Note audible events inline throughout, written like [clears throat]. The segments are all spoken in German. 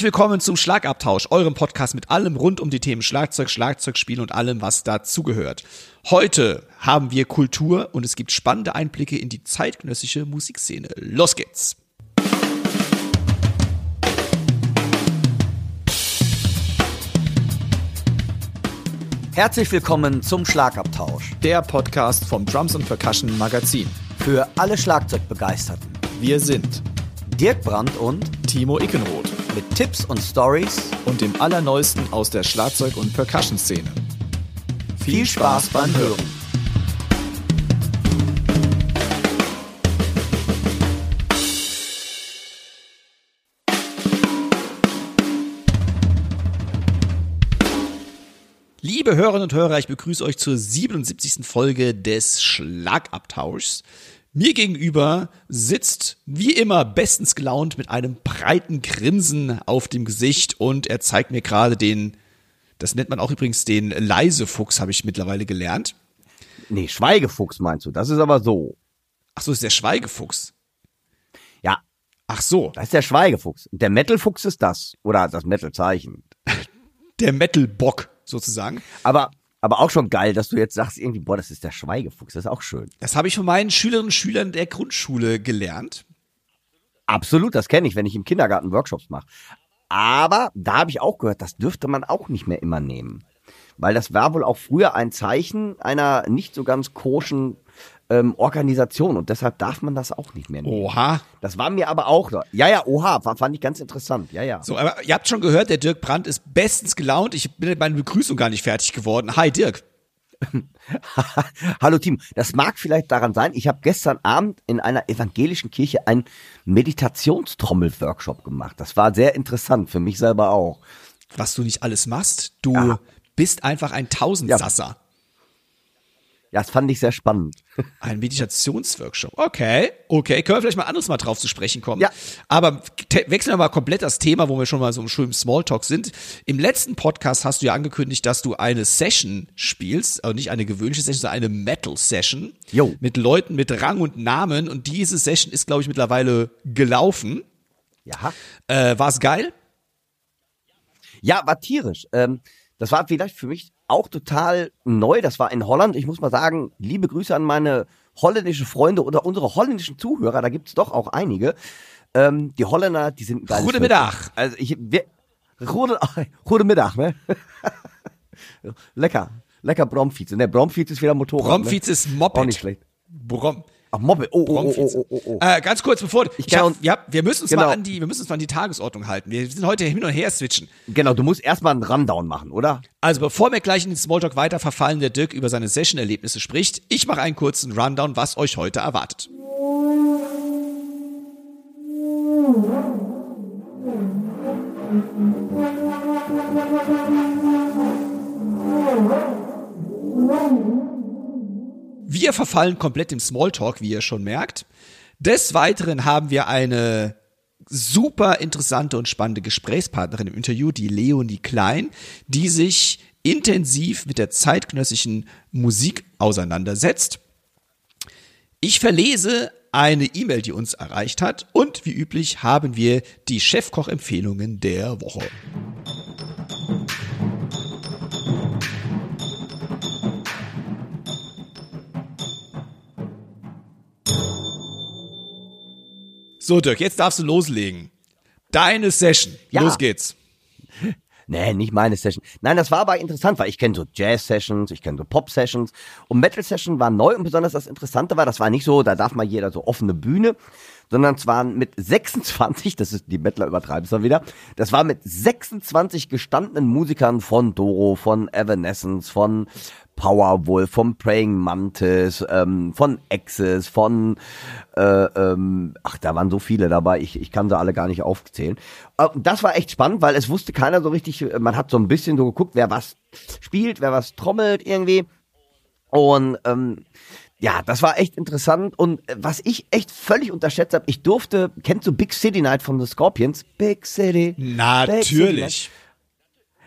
Herzlich willkommen zum Schlagabtausch, eurem Podcast mit allem rund um die Themen Schlagzeug, Schlagzeugspiel und allem, was dazugehört. Heute haben wir Kultur und es gibt spannende Einblicke in die zeitgenössische Musikszene. Los geht's! Herzlich willkommen zum Schlagabtausch. Der Podcast vom Drums und Percussion Magazin. Für alle Schlagzeugbegeisterten. Wir sind Dirk Brandt und Timo Ickenroth mit Tipps und Stories und dem Allerneuesten aus der Schlagzeug- und Percussion-Szene. Viel Spaß beim Hören. Liebe Hörerinnen und Hörer, ich begrüße euch zur 77. Folge des Schlagabtauschs. Mir gegenüber sitzt wie immer bestens gelaunt mit einem breiten Grinsen auf dem Gesicht und er zeigt mir gerade den, das nennt man auch übrigens den Leisefuchs, habe ich mittlerweile gelernt. Nee, Schweigefuchs meinst du? Das ist aber so. Ach so, ist der Schweigefuchs. Ja, Ach so, das ist der Schweigefuchs. Der Metalfuchs ist das. Oder das Metalzeichen. der Metalbock sozusagen. Aber, aber auch schon geil, dass du jetzt sagst irgendwie, boah, das ist der Schweigefuchs. Das ist auch schön. Das habe ich von meinen Schülerinnen und Schülern der Grundschule gelernt. Absolut, das kenne ich, wenn ich im Kindergarten Workshops mache. Aber da habe ich auch gehört, das dürfte man auch nicht mehr immer nehmen. Weil das war wohl auch früher ein Zeichen einer nicht so ganz koschen ähm, Organisation und deshalb darf man das auch nicht mehr nehmen. Oha. Das war mir aber auch. Ja, ja, oha, fand ich ganz interessant. Ja, ja. So, aber ihr habt schon gehört, der Dirk Brandt ist bestens gelaunt. Ich bin mit meiner Begrüßung gar nicht fertig geworden. Hi Dirk. [laughs] Hallo Team, das mag vielleicht daran sein, ich habe gestern Abend in einer evangelischen Kirche einen Meditationstrommel-Workshop gemacht. Das war sehr interessant, für mich selber auch. Was du nicht alles machst, du Ja. bist einfach ein Tausendsasser. Ja, das fand ich sehr spannend. [laughs] Ein Meditationsworkshop. Okay, okay. Können wir vielleicht mal anderes Mal drauf zu sprechen kommen. Ja. Aber wechseln wir mal komplett das Thema, wo wir schon mal so im schönen Smalltalk sind. Im letzten Podcast hast du ja angekündigt, dass du eine Session spielst, also nicht eine gewöhnliche Session, sondern eine Metal-Session. Jo. Mit Leuten mit Rang und Namen. Und diese Session ist, glaube ich, mittlerweile gelaufen. Ja. Äh, War es geil? Ja, war tierisch. Ähm, das war vielleicht für mich auch total neu. Das war in Holland. Ich muss mal sagen, liebe Grüße an meine holländische Freunde oder unsere holländischen Zuhörer. Da gibt's doch auch einige. Ähm, die Holländer, die sind geil. Goedemiddag. Also ich, wir, [laughs] gute, Goedemiddag, ne? [laughs] Lecker. Lecker Bromfiets. Ne, Bromfiets ist wieder Motorrad. Bromfiets ne? ist Moped. Auch nicht schlecht. Brom Ach, Moped. Oh, oh, oh, Bromfiets. oh, oh, oh. Äh, ganz kurz bevor ich kann hab, ja, wir müssen uns Genau. mal an die wir müssen uns mal an die Tagesordnung halten. Wir sind heute hin und her switchen. Genau, du musst erstmal einen Rundown machen, oder? Also bevor wir gleich in den Smalltalk weiter verfallen, der Dirk über seine Session-Erlebnisse spricht, ich mache einen kurzen Rundown, was euch heute erwartet. Wir verfallen komplett im Smalltalk, wie ihr schon merkt. Des Weiteren haben wir eine super interessante und spannende Gesprächspartnerin im Interview, die Leonie Klein, die sich intensiv mit der zeitgenössischen Musik auseinandersetzt. Ich verlese eine E-Mail, die uns erreicht hat und wie üblich haben wir die Chefkoch-Empfehlungen der Woche. So, Dirk, jetzt darfst du loslegen. Deine Session. Ja. Los geht's. [laughs] Nee, nicht meine Session. Nein, das war aber interessant, weil ich kenne so Jazz-Sessions, ich kenne so Pop-Sessions und Metal-Session war neu und besonders das Interessante war, das war nicht so, da darf mal jeder so offene Bühne, sondern es waren mit 26, das ist die Mettler übertreiben es dann wieder, das war mit 26 gestandenen Musikern von Doro, von Evanescence, von Powerwolf, von Praying Mantis, ähm, von Axis, von äh, ähm, ach, da waren so viele dabei, ich, ich kann sie alle gar nicht aufzählen. Äh, Das war echt spannend, weil es wusste keiner so richtig, äh, man hat so ein bisschen so geguckt, wer was spielt, wer was trommelt irgendwie. Und ähm, ja, das war echt interessant. Und äh, was ich echt völlig unterschätzt habe, ich durfte, kennst du Big City Night von The Scorpions? Big City. Natürlich.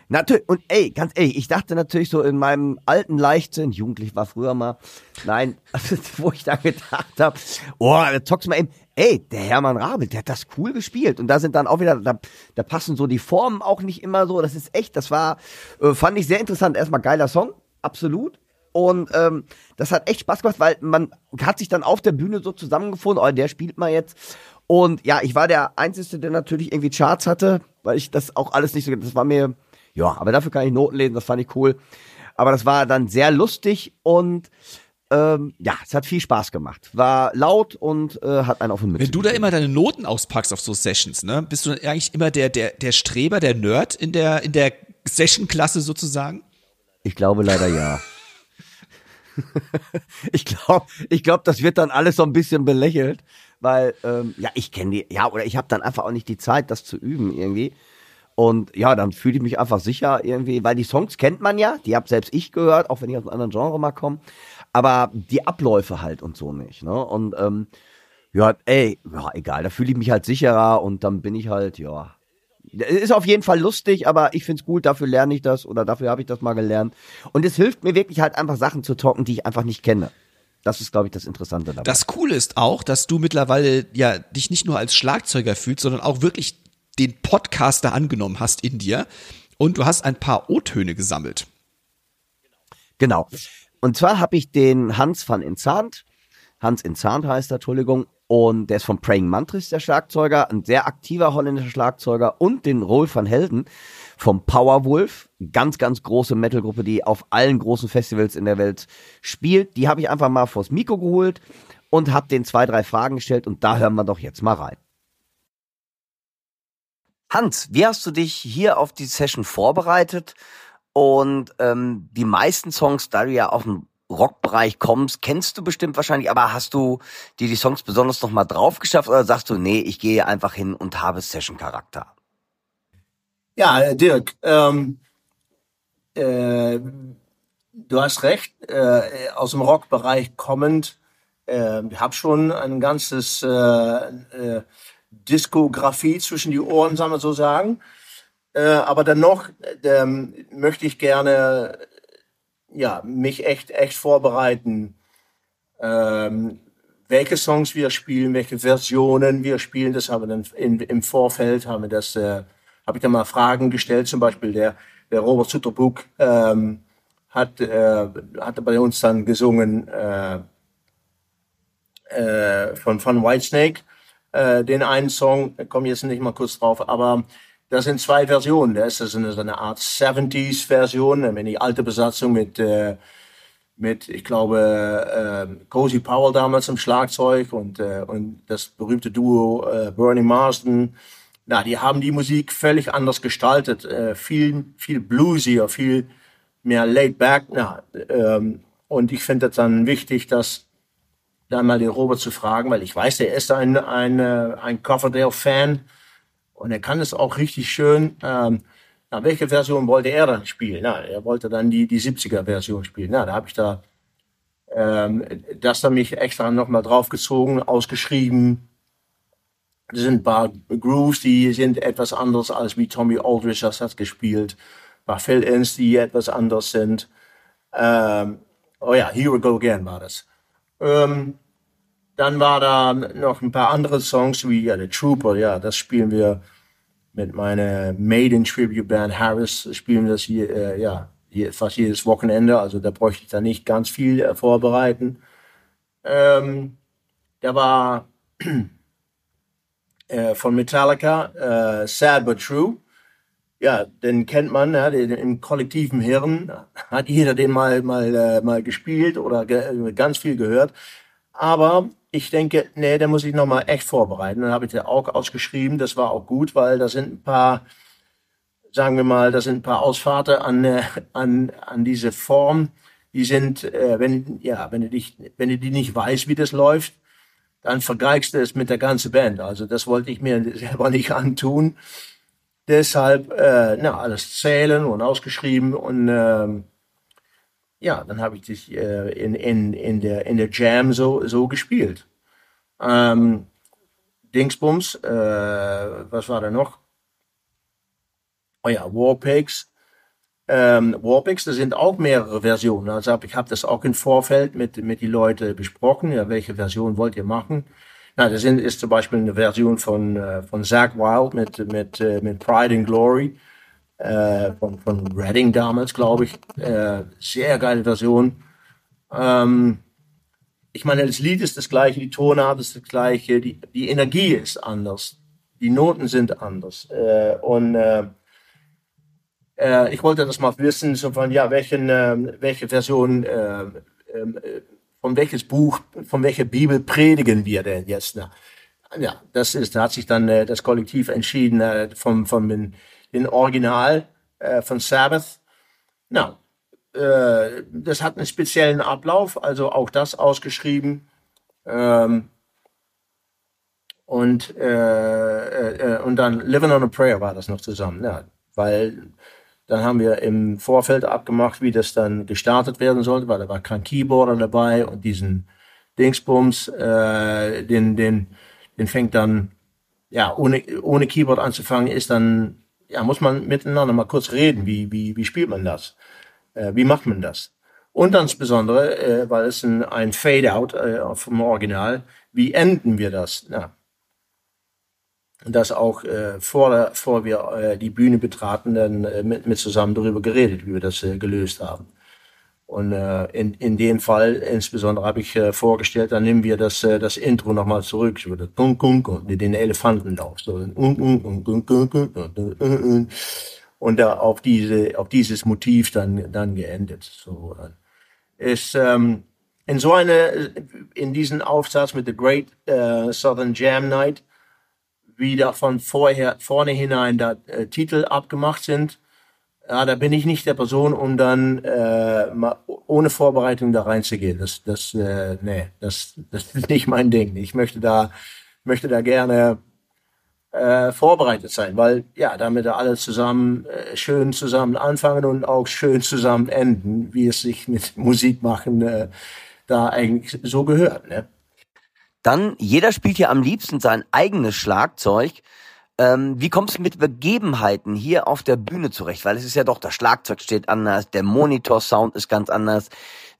Natürlich, und ey, ganz ehrlich, ich dachte natürlich so in meinem alten Leichtsinn, jugendlich war früher mal, nein, [laughs] wo ich da gedacht habe, oh, da zockst du mal eben, ey, der Hermann Rabel, der hat das cool gespielt. Und da sind dann auch wieder, da, da passen so die Formen auch nicht immer so, das ist echt, das war, äh, fand ich sehr interessant. Erstmal geiler Song, absolut. Und ähm, das hat echt Spaß gemacht, weil man hat sich dann auf der Bühne so zusammengefunden, oh, der spielt mal jetzt. Und ja, ich war der Einzige, der natürlich irgendwie Charts hatte, weil ich das auch alles nicht so, das war mir, ja, aber dafür kann ich Noten lesen, das fand ich cool. Aber das war dann sehr lustig und ähm, ja, es hat viel Spaß gemacht. War laut und äh, hat einen auf den Wenn du da immer deine Noten auspackst auf so Sessions, ne, bist du dann eigentlich immer der, der, der Streber, der Nerd in der, in der Session-Klasse sozusagen? Ich glaube leider ja. [laughs] ich glaube, ich glaube, das wird dann alles so ein bisschen belächelt, weil ähm, ja, ich kenne die, ja, oder ich habe dann einfach auch nicht die Zeit, das zu üben irgendwie. Und ja, dann fühle ich mich einfach sicher irgendwie, weil die Songs kennt man ja, die habe selbst ich gehört, auch wenn ich aus einem anderen Genre mal komme, aber die Abläufe halt und so nicht. Ne? Und ähm, ja, ey, ja, egal, da fühle ich mich halt sicherer und dann bin ich halt, ja. Ist auf jeden Fall lustig, aber ich find's gut, dafür lerne ich das oder dafür habe ich das mal gelernt. Und es hilft mir wirklich halt einfach Sachen zu talken, die ich einfach nicht kenne. Das ist, glaube ich, das Interessante dabei. Das Coole ist auch, dass du mittlerweile ja dich nicht nur als Schlagzeuger fühlst, sondern auch wirklich den Podcaster angenommen hast in dir und du hast ein paar O-Töne gesammelt. Genau. Und zwar habe ich den Hans van Inzant, Hans Inzant heißt er, Entschuldigung, und der ist von Praying Mantris, der Schlagzeuger, ein sehr aktiver holländischer Schlagzeuger und den Rolf van Helden vom Powerwolf, ganz, ganz große Metalgruppe, die auf allen großen Festivals in der Welt spielt. Die habe ich einfach mal vors Mikro geholt und habe den zwei, drei Fragen gestellt und da hören wir doch jetzt mal rein. Hans, wie hast du dich hier auf die Session vorbereitet? Und ähm, die meisten Songs, da du ja aus dem Rockbereich kommst, kennst du bestimmt wahrscheinlich, aber hast du dir die Songs besonders nochmal drauf geschafft oder sagst du, nee, ich gehe einfach hin und habe Session-Charakter? Ja, Dirk, ähm, äh, du hast recht, äh, aus dem Rockbereich kommend, äh, ich habe schon ein ganzes äh, äh, Diskografie zwischen die Ohren, sagen wir so sagen. Äh, aber dennoch äh, möchte ich gerne ja, mich echt, echt vorbereiten, ähm, welche Songs wir spielen, welche Versionen wir spielen. Das haben wir dann in, im Vorfeld, haben wir das, äh, habe ich dann mal Fragen gestellt. Zum Beispiel der, der Robert Sutterbuck ähm, hat, äh, hatte bei uns dann gesungen äh, äh, von, von Whitesnake äh, den einen Song, komme jetzt nicht mal kurz drauf, aber das sind zwei Versionen. Das ist eine, so eine Art 70s-Version, wenn die alte Besatzung mit, äh, mit ich glaube, äh, Cozy Powell damals im Schlagzeug und, äh, und das berühmte Duo äh, Bernie Marsden. Na, die haben die Musik völlig anders gestaltet, äh, viel, viel bluesier, viel mehr laid back. Na, ähm, und ich finde das dann wichtig, dass dann mal den Robert zu fragen, weil ich weiß, der ist ein, ein, äh, ein Coverdale-Fan und er kann es auch richtig schön. Ähm, na, welche Version wollte er dann spielen? Na, er wollte dann die, die 70er-Version spielen. Na, da habe ich da ähm, das dann mich extra nochmal draufgezogen, ausgeschrieben. Das sind ein paar Grooves, die sind etwas anders als wie Tommy Aldridge das hat gespielt. Ein paar Fill-Ins, die etwas anders sind. Ähm, oh ja, Here We Go Again war das. Ähm, dann war da noch ein paar andere Songs wie ja, The Trooper, ja, das spielen wir mit meiner Maiden Tribute Band Harris, spielen wir das hier, äh, ja, hier, fast jedes Wochenende, also da bräuchte ich da nicht ganz viel äh, vorbereiten. Ähm, da war äh, von Metallica, äh, Sad But True. Ja, den kennt man, ja, den, im kollektiven Hirn hat jeder den mal, mal, äh, mal gespielt oder ge ganz viel gehört. Aber ich denke, nee, da muss ich nochmal echt vorbereiten. Dann habe ich den auch ausgeschrieben. Das war auch gut, weil da sind ein paar, sagen wir mal, da sind ein paar Ausfahrten an, äh, an, an diese Form. Die sind, äh, wenn, ja, wenn du dich, wenn du die nicht weißt, wie das läuft, dann vergeigst du es mit der ganzen Band. Also das wollte ich mir [laughs] selber nicht antun. Deshalb, äh, na, alles zählen und ausgeschrieben und, ähm, ja, dann habe ich das äh, in, in, in, der, in der Jam so, so gespielt. Ähm, Dingsbums, äh, was war da noch? Oh ja, Warpigs. ähm, Warpix, da sind auch mehrere Versionen. Also ich habe das auch im Vorfeld mit, mit die Leute besprochen, ja, welche Version wollt ihr machen. Na, das sind, ist zum Beispiel eine Version von, äh, von Zach Wild mit, mit, äh, mit Pride and Glory, äh, von, von Redding damals, glaube ich. Äh, sehr geile Version. Ähm, ich meine, das Lied ist das gleiche, die Tonart ist das gleiche, die, die Energie ist anders, die Noten sind anders. Äh, und äh, äh, ich wollte das mal wissen, so von, ja, welchen, äh, welche Version, äh, äh, von welches Buch, von welcher Bibel predigen wir denn jetzt? Na, ja, das ist, da hat sich dann das Kollektiv entschieden, äh, vom, vom den, Original äh, von Sabbath. Na, äh, das hat einen speziellen Ablauf, also auch das ausgeschrieben. Ähm, und, äh, äh, und dann Living on a Prayer war das noch zusammen, ja, weil dann haben wir im Vorfeld abgemacht, wie das dann gestartet werden sollte, weil da war kein Keyboarder dabei und diesen Dingsbums, äh, den, den, den fängt dann, ja, ohne, ohne Keyboard anzufangen, ist dann, ja, muss man miteinander mal kurz reden, wie, wie, wie spielt man das? Äh, wie macht man das? Und insbesondere, äh, weil es ein, ein Fade-out äh, vom Original, wie enden wir das? Ja, das auch äh, vor, vor wir äh, die Bühne betraten, dann äh, mit, mit zusammen darüber geredet, wie wir das äh, gelöst haben. Und äh, in, in dem Fall insbesondere habe ich äh, vorgestellt, dann nehmen wir das, äh, das Intro nochmal zurück, so das Kunk, Kunk, und den Elefantenlauf. So, und da auf diese auf dieses Motiv dann dann geendet. So ist ähm, in so eine in diesen Aufsatz mit The Great äh, Southern Jam Night wieder von vorher, vorne hinein da äh, Titel abgemacht sind. Ja, da bin ich nicht der Person, um dann äh, mal ohne Vorbereitung da reinzugehen. Das, das, äh, nee, das, das ist nicht mein Ding. Ich möchte da, möchte da gerne äh, vorbereitet sein, weil ja, damit da alle zusammen äh, schön zusammen anfangen und auch schön zusammen enden, wie es sich mit [laughs] Musik machen äh, da eigentlich so gehört. Ne? Dann, jeder spielt ja am liebsten sein eigenes Schlagzeug. Ähm, wie kommst du mit Begebenheiten hier auf der Bühne zurecht? Weil es ist ja doch, das Schlagzeug steht anders, der Monitor-Sound ist ganz anders.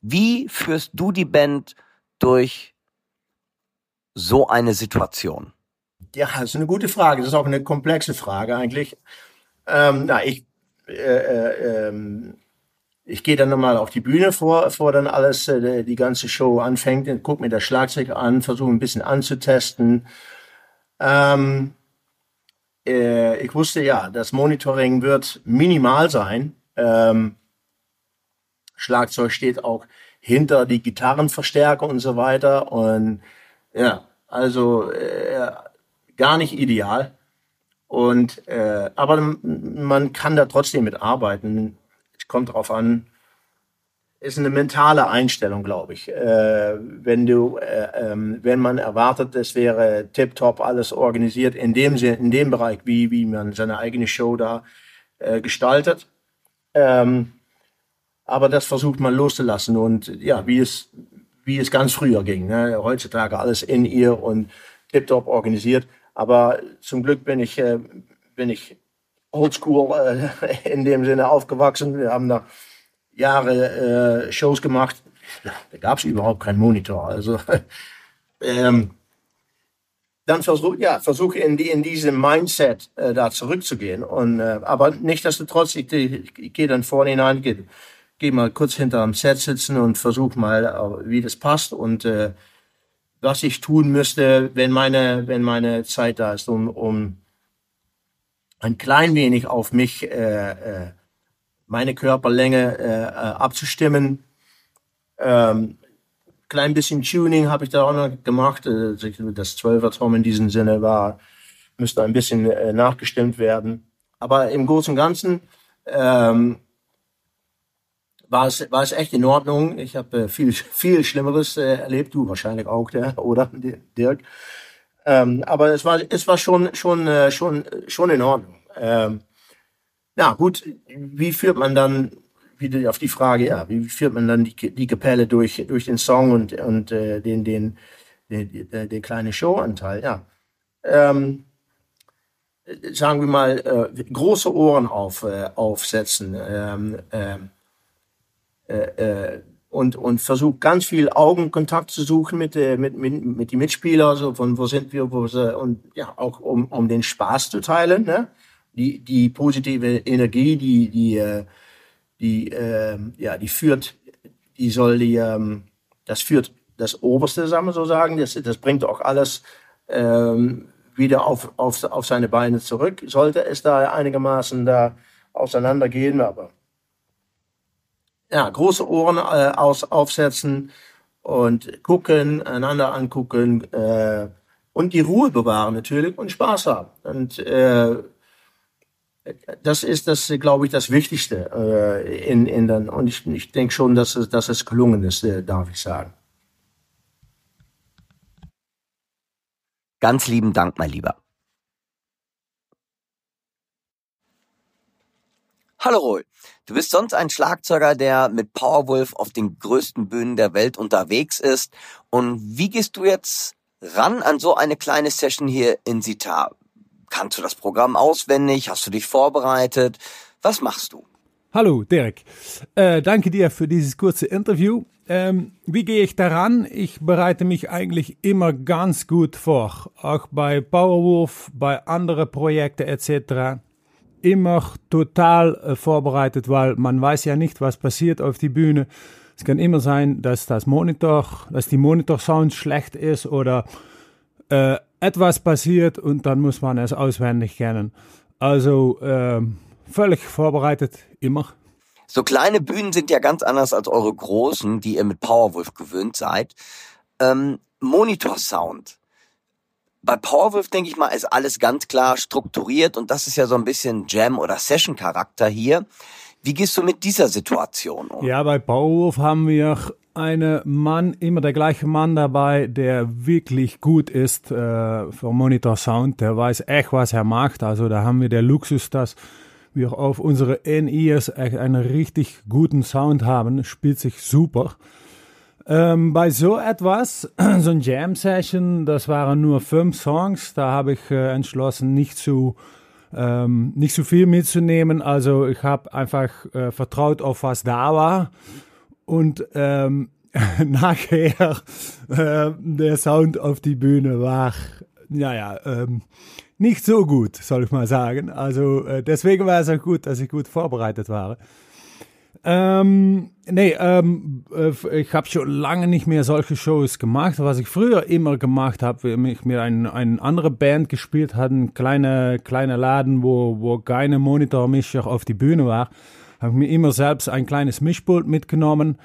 Wie führst du die Band durch so eine Situation? Ja, das ist eine gute Frage. Das ist auch eine komplexe Frage eigentlich. Ähm, na, ich äh, äh, ähm, ich gehe dann nochmal auf die Bühne vor, vor dann alles, äh, die ganze Show anfängt, und guck mir das Schlagzeug an, versuche ein bisschen anzutesten. Ähm, äh, ich wusste ja, das Monitoring wird minimal sein. Ähm, Schlagzeug steht auch hinter die Gitarrenverstärker und so weiter. Und ja, also äh, gar nicht ideal. Und äh, aber man kann da trotzdem mit arbeiten kommt drauf an, ist eine mentale Einstellung, glaube ich. Äh, wenn du, äh, ähm, wenn man erwartet, es wäre tiptop alles organisiert in dem in dem Bereich, wie wie man seine eigene Show da äh, gestaltet. Ähm, aber das versucht man loszulassen und ja, wie es wie es ganz früher ging. Ne? Heutzutage alles in ihr und tiptop organisiert. Aber zum Glück bin ich äh, bin ich oldschool äh, [laughs] in dem Sinne aufgewachsen. Wir haben da Jahre äh, Shows gemacht. [laughs] Da gab es überhaupt keinen Monitor. Also [laughs] ähm, dann versuche ja, versuch in, die, in diesem Mindset äh, da zurückzugehen. Und, äh, aber nichtsdestotrotz, ich, ich, ich gehe dann vorne hinein, gehe geh mal kurz hinter dem Set sitzen und versuche mal, äh, wie das passt und äh, was ich tun müsste, wenn meine, wenn meine Zeit da ist, um, um ein klein wenig auf mich, äh, äh, meine Körperlänge äh, äh, abzustimmen. Ähm, klein bisschen Tuning habe ich da auch noch gemacht. Äh, das 12er Tom in diesem Sinne war, müsste ein bisschen äh, nachgestimmt werden. Aber im Großen und Ganzen ähm, war, es, war es echt in Ordnung. Ich habe äh, viel, viel Schlimmeres äh, erlebt, du wahrscheinlich auch, der, [laughs] oder Dirk? Ähm, aber es war, es war schon, schon, äh, schon, schon in Ordnung. Ähm, ja, gut, wie führt man dann, wieder auf die Frage, ja, wie führt man dann die, die Kapelle durch, durch den Song und, und äh, den, den, den, den, den kleinen Showanteil, ja. Ähm, sagen wir mal, äh, große Ohren auf, äh, aufsetzen ähm, ähm, äh, äh, und, und versucht ganz viel Augenkontakt zu suchen mit, äh, mit, mit, mit den Mitspielern, so von wo sind wir, wo sie, und ja, auch um, um den Spaß zu teilen, ne? Die, die positive Energie, die, die, äh, die, äh, ja, die führt, die soll die, ähm, das führt das Oberste, wir so sagen, das, das bringt auch alles ähm, wieder auf, auf, auf seine Beine zurück. Sollte es da einigermaßen da auseinandergehen, aber ja, große Ohren äh, aus, aufsetzen und gucken, einander angucken äh, und die Ruhe bewahren natürlich und Spaß haben. Und äh, das ist das, glaube ich, das Wichtigste äh, in, in den, und ich, ich denke schon, dass es, dass es gelungen ist, äh, darf ich sagen. Ganz lieben Dank, mein Lieber. Hallo Roy, du bist sonst ein Schlagzeuger, der mit Powerwolf auf den größten Bühnen der Welt unterwegs ist. Und wie gehst du jetzt ran an so eine kleine Session hier in Sitar? Kannst du das Programm auswendig? Hast du dich vorbereitet? Was machst du? Hallo Dirk, äh, danke dir für dieses kurze Interview. Ähm, wie gehe ich daran? Ich bereite mich eigentlich immer ganz gut vor, auch bei Powerwolf, bei anderen Projekten etc. Immer total äh, vorbereitet, weil man weiß ja nicht, was passiert auf die Bühne. Es kann immer sein, dass das Monitor, dass die Monitor-Sound schlecht ist oder äh, etwas passiert und dann muss man es auswendig kennen. Also äh, völlig vorbereitet, immer. So kleine Bühnen sind ja ganz anders als eure großen, die ihr mit Powerwolf gewöhnt seid. Ähm, Monitor-Sound. Bei Powerwolf, denke ich mal, ist alles ganz klar strukturiert und das ist ja so ein bisschen Jam- oder Session-Charakter hier. Wie gehst du mit dieser Situation um? Ja, bei Powerwolf haben wir einen Mann, immer der gleiche Mann dabei, der wirklich gut ist äh, für Monitor Sound. Der weiß echt, was er macht. Also da haben wir der Luxus, dass wir auf unsere In-Ears einen richtig guten Sound haben, spielt sich super. Ähm, bei so etwas, [clears throat] so ein Jam-Session, das waren nur fünf Songs, da habe ich äh, entschlossen, nicht zu, ähm, nicht zu viel mitzunehmen. Also ich habe einfach äh, vertraut auf was da war und ähm, [laughs] nachher äh, der Sound auf die Bühne war, naja, ähm, nicht so gut, soll ich mal sagen. Also äh, deswegen war es auch gut, dass ich gut vorbereitet war. Ähm, nee, ähm, äh, ich habe schon lange nicht mehr solche Shows gemacht. Was ich früher immer gemacht habe, wenn ich mir eine ein andere Band gespielt hatte, ein kleiner kleine Laden, wo, wo keine Monitormischer auf die Bühne war, habe mir immer selbst ein kleines Mischpult mitgenommen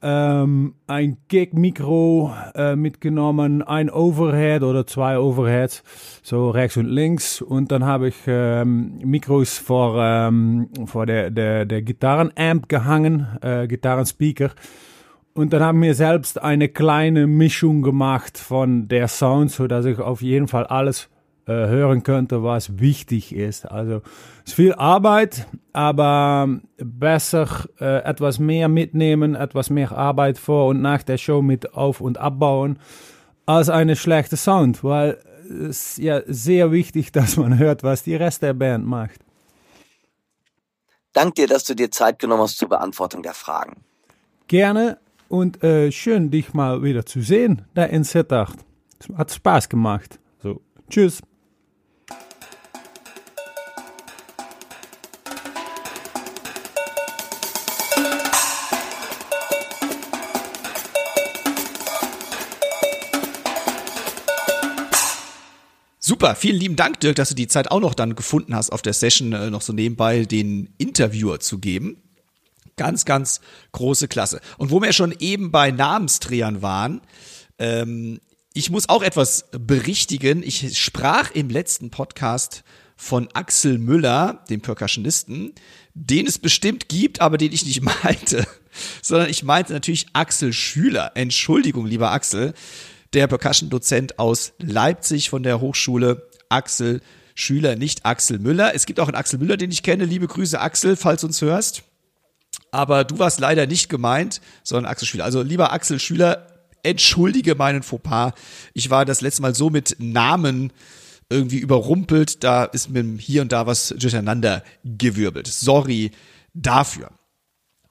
ähm, ein Gig-Mikro äh, mitgenommen, ein Overhead oder zwei Overheads, so rechts und links. Und dann habe ich ähm, Mikros vor, ähm, vor der, der, der Gitarrenamp gehangen, äh, Gitarrenspeaker. Und dann haben wir selbst eine kleine Mischung gemacht von der Sound, so dass ich auf jeden Fall alles hören könnte, was wichtig ist. Also es ist viel Arbeit, aber besser äh, etwas mehr mitnehmen, etwas mehr Arbeit vor und nach der Show mit auf und abbauen, als eine schlechte Sound, weil es ist ja sehr wichtig, [laughs] dass man hört, was die Rest der Band macht. Dank dir, dass du dir Zeit genommen hast zur Beantwortung der Fragen. Gerne und äh, schön, dich mal wieder zu sehen, da in Sittard. Hat Spaß gemacht. So, tschüss. Super, vielen lieben Dank, Dirk, dass du die Zeit auch noch dann gefunden hast, auf der Session äh, noch so nebenbei den Interviewer zu geben. Ganz, ganz große Klasse. Und wo wir schon eben bei Namensträgern waren, ähm, ich muss auch etwas berichtigen. Ich sprach im letzten Podcast von Axel Müller, dem Percussionisten, den es bestimmt gibt, aber den ich nicht [laughs] meinte, sondern ich meinte natürlich Axel Schüler. Entschuldigung, lieber Axel der Percussion-Dozent aus Leipzig von der Hochschule Axel Schüler, nicht Axel Müller. Es gibt auch einen Axel Müller, den ich kenne. Liebe Grüße, Axel, falls du uns hörst. Aber du warst leider nicht gemeint, sondern Axel Schüler. Also lieber Axel Schüler, entschuldige meinen Fauxpas. Ich war das letzte Mal so mit Namen irgendwie überrumpelt, da ist mir hier und da was durcheinander gewirbelt. Sorry dafür.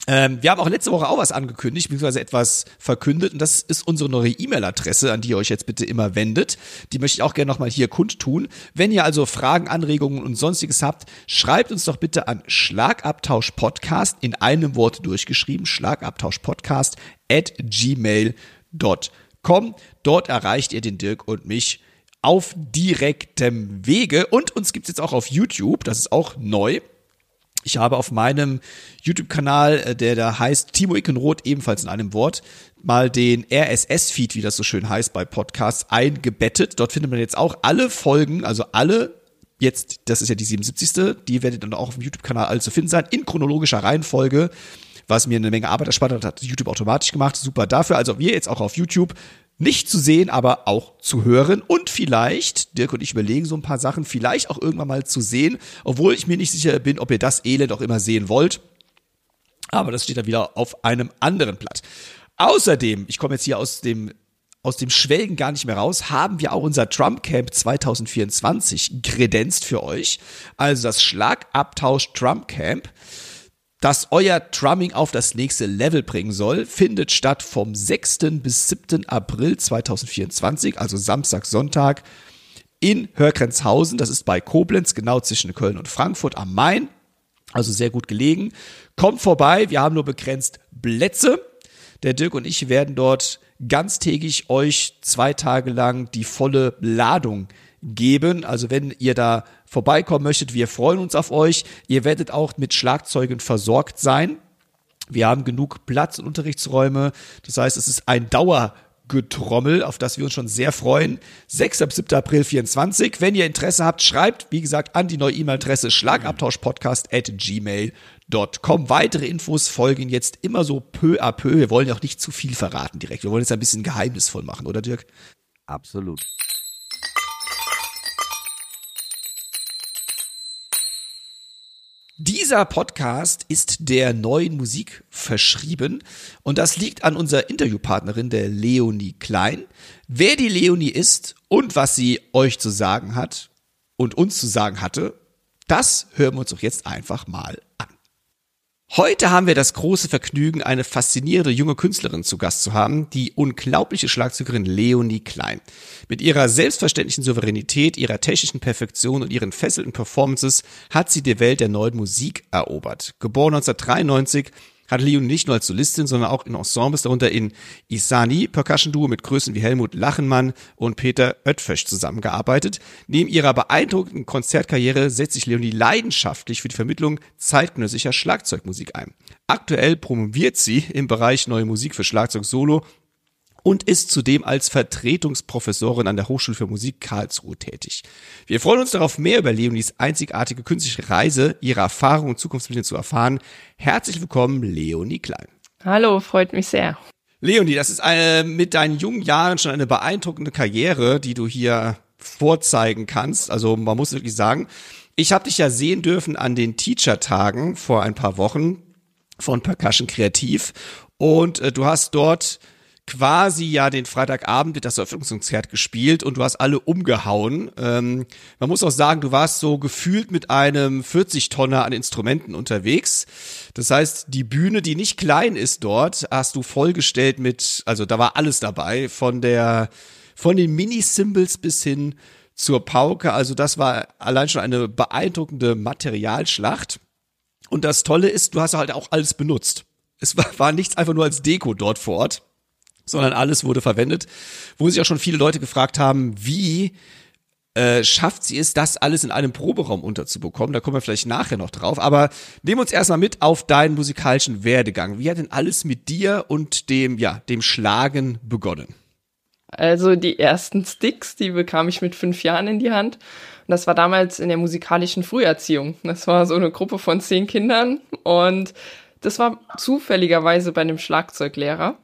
Ähm, wir haben auch letzte Woche auch was angekündigt, beziehungsweise etwas verkündet, und das ist unsere neue E-Mail-Adresse, an die ihr euch jetzt bitte immer wendet. Die möchte ich auch gerne nochmal hier kundtun. Wenn ihr also Fragen, Anregungen und sonstiges habt, schreibt uns doch bitte an Schlagabtauschpodcast in einem Wort durchgeschrieben, Schlagabtauschpodcast at gmail.com. Dort erreicht ihr den Dirk und mich auf direktem Wege. Und uns gibt's jetzt auch auf YouTube, das ist auch neu. Ich habe auf meinem YouTube-Kanal, äh, der da heißt Timo Ickenroth, ebenfalls in einem Wort, mal den RSS-Feed, wie das so schön heißt bei Podcasts, eingebettet. Dort findet man jetzt auch alle Folgen, also alle jetzt, das ist ja die 77. Die werdet dann auch auf dem YouTube-Kanal alle zu finden sein, in chronologischer Reihenfolge, was mir eine Menge Arbeit erspart hat, hat YouTube automatisch gemacht. Super dafür. Also wir jetzt auch auf YouTube nicht zu sehen, aber auch zu hören und vielleicht, Dirk und ich überlegen so ein paar Sachen, vielleicht auch irgendwann mal zu sehen, obwohl ich mir nicht sicher bin, ob ihr das Elend auch immer sehen wollt. Aber das steht dann wieder auf einem anderen Blatt. Außerdem, ich komme jetzt hier aus dem aus dem Schwelgen gar nicht mehr raus, haben wir auch unser Trump Camp 2024 kredenzt für euch. Also das Schlagabtausch Trump Camp das euer Drumming auf das nächste Level bringen soll, findet statt vom 6. bis 7. April 2024, also Samstag, Sonntag, in Hörgrenzhausen. Das ist bei Koblenz, genau zwischen Köln und Frankfurt am Main. Also sehr gut gelegen. Kommt vorbei, wir haben nur begrenzt Plätze. Der Dirk und ich werden dort ganztägig euch zwei Tage lang die volle Ladung geben. Also wenn ihr da vorbeikommen möchtet, wir freuen uns auf euch. Ihr werdet auch mit Schlagzeugen versorgt sein. Wir haben genug Platz und Unterrichtsräume. Das heißt, es ist ein Dauergetrommel, auf das wir uns schon sehr freuen. 6. bis 7. April 24. Wenn ihr Interesse habt, schreibt, wie gesagt, an die neue E-Mail-Adresse schlagabtauschpodcast at gmail.com. Weitere Infos folgen jetzt immer so peu à peu. Wir wollen ja auch nicht zu viel verraten direkt. Wir wollen es ein bisschen geheimnisvoll machen, oder Dirk? Absolut. Dieser Podcast ist der neuen Musik verschrieben und das liegt an unserer Interviewpartnerin, der Leonie Klein. Wer die Leonie ist und was sie euch zu sagen hat und uns zu sagen hatte, das hören wir uns doch jetzt einfach mal. Heute haben wir das große Vergnügen, eine faszinierende junge Künstlerin zu Gast zu haben, die unglaubliche Schlagzeugerin Leonie Klein. Mit ihrer selbstverständlichen Souveränität, ihrer technischen Perfektion und ihren fesselnden Performances hat sie die Welt der neuen Musik erobert. Geboren 1993 hat Leon nicht nur als Solistin, sondern auch in Ensembles, darunter in Isani, Percussion Duo mit Größen wie Helmut Lachenmann und Peter Oetfösch zusammengearbeitet. Neben ihrer beeindruckenden Konzertkarriere setzt sich Leonie leidenschaftlich für die Vermittlung zeitgenössischer Schlagzeugmusik ein. Aktuell promoviert sie im Bereich Neue Musik für Schlagzeug Solo und ist zudem als Vertretungsprofessorin an der Hochschule für Musik Karlsruhe tätig. Wir freuen uns darauf, mehr über Leonies einzigartige künstliche Reise, ihre Erfahrungen und Zukunftspläne zu erfahren. Herzlich willkommen, Leonie Klein. Hallo, freut mich sehr. Leonie, das ist eine, mit deinen jungen Jahren schon eine beeindruckende Karriere, die du hier vorzeigen kannst. Also man muss wirklich sagen, ich habe dich ja sehen dürfen an den Teacher-Tagen vor ein paar Wochen von Percussion Kreativ und äh, du hast dort quasi ja den Freitagabend mit das Eröffnungskonzert gespielt und du hast alle umgehauen. Ähm, man muss auch sagen, du warst so gefühlt mit einem 40-Tonner an Instrumenten unterwegs. Das heißt, die Bühne, die nicht klein ist dort, hast du vollgestellt mit, also da war alles dabei, von der, von den Mini-Symbols bis hin zur Pauke. Also das war allein schon eine beeindruckende Materialschlacht. Und das Tolle ist, du hast halt auch alles benutzt. Es war, war nichts einfach nur als Deko dort vor Ort sondern alles wurde verwendet, wo sich auch schon viele Leute gefragt haben, wie äh, schafft sie es, das alles in einem Proberaum unterzubekommen. Da kommen wir vielleicht nachher noch drauf. Aber nehmen uns erstmal mit auf deinen musikalischen Werdegang. Wie hat denn alles mit dir und dem, ja, dem Schlagen begonnen? Also die ersten Sticks, die bekam ich mit fünf Jahren in die Hand. Und das war damals in der musikalischen Früherziehung. Das war so eine Gruppe von zehn Kindern. Und das war zufälligerweise bei einem Schlagzeuglehrer.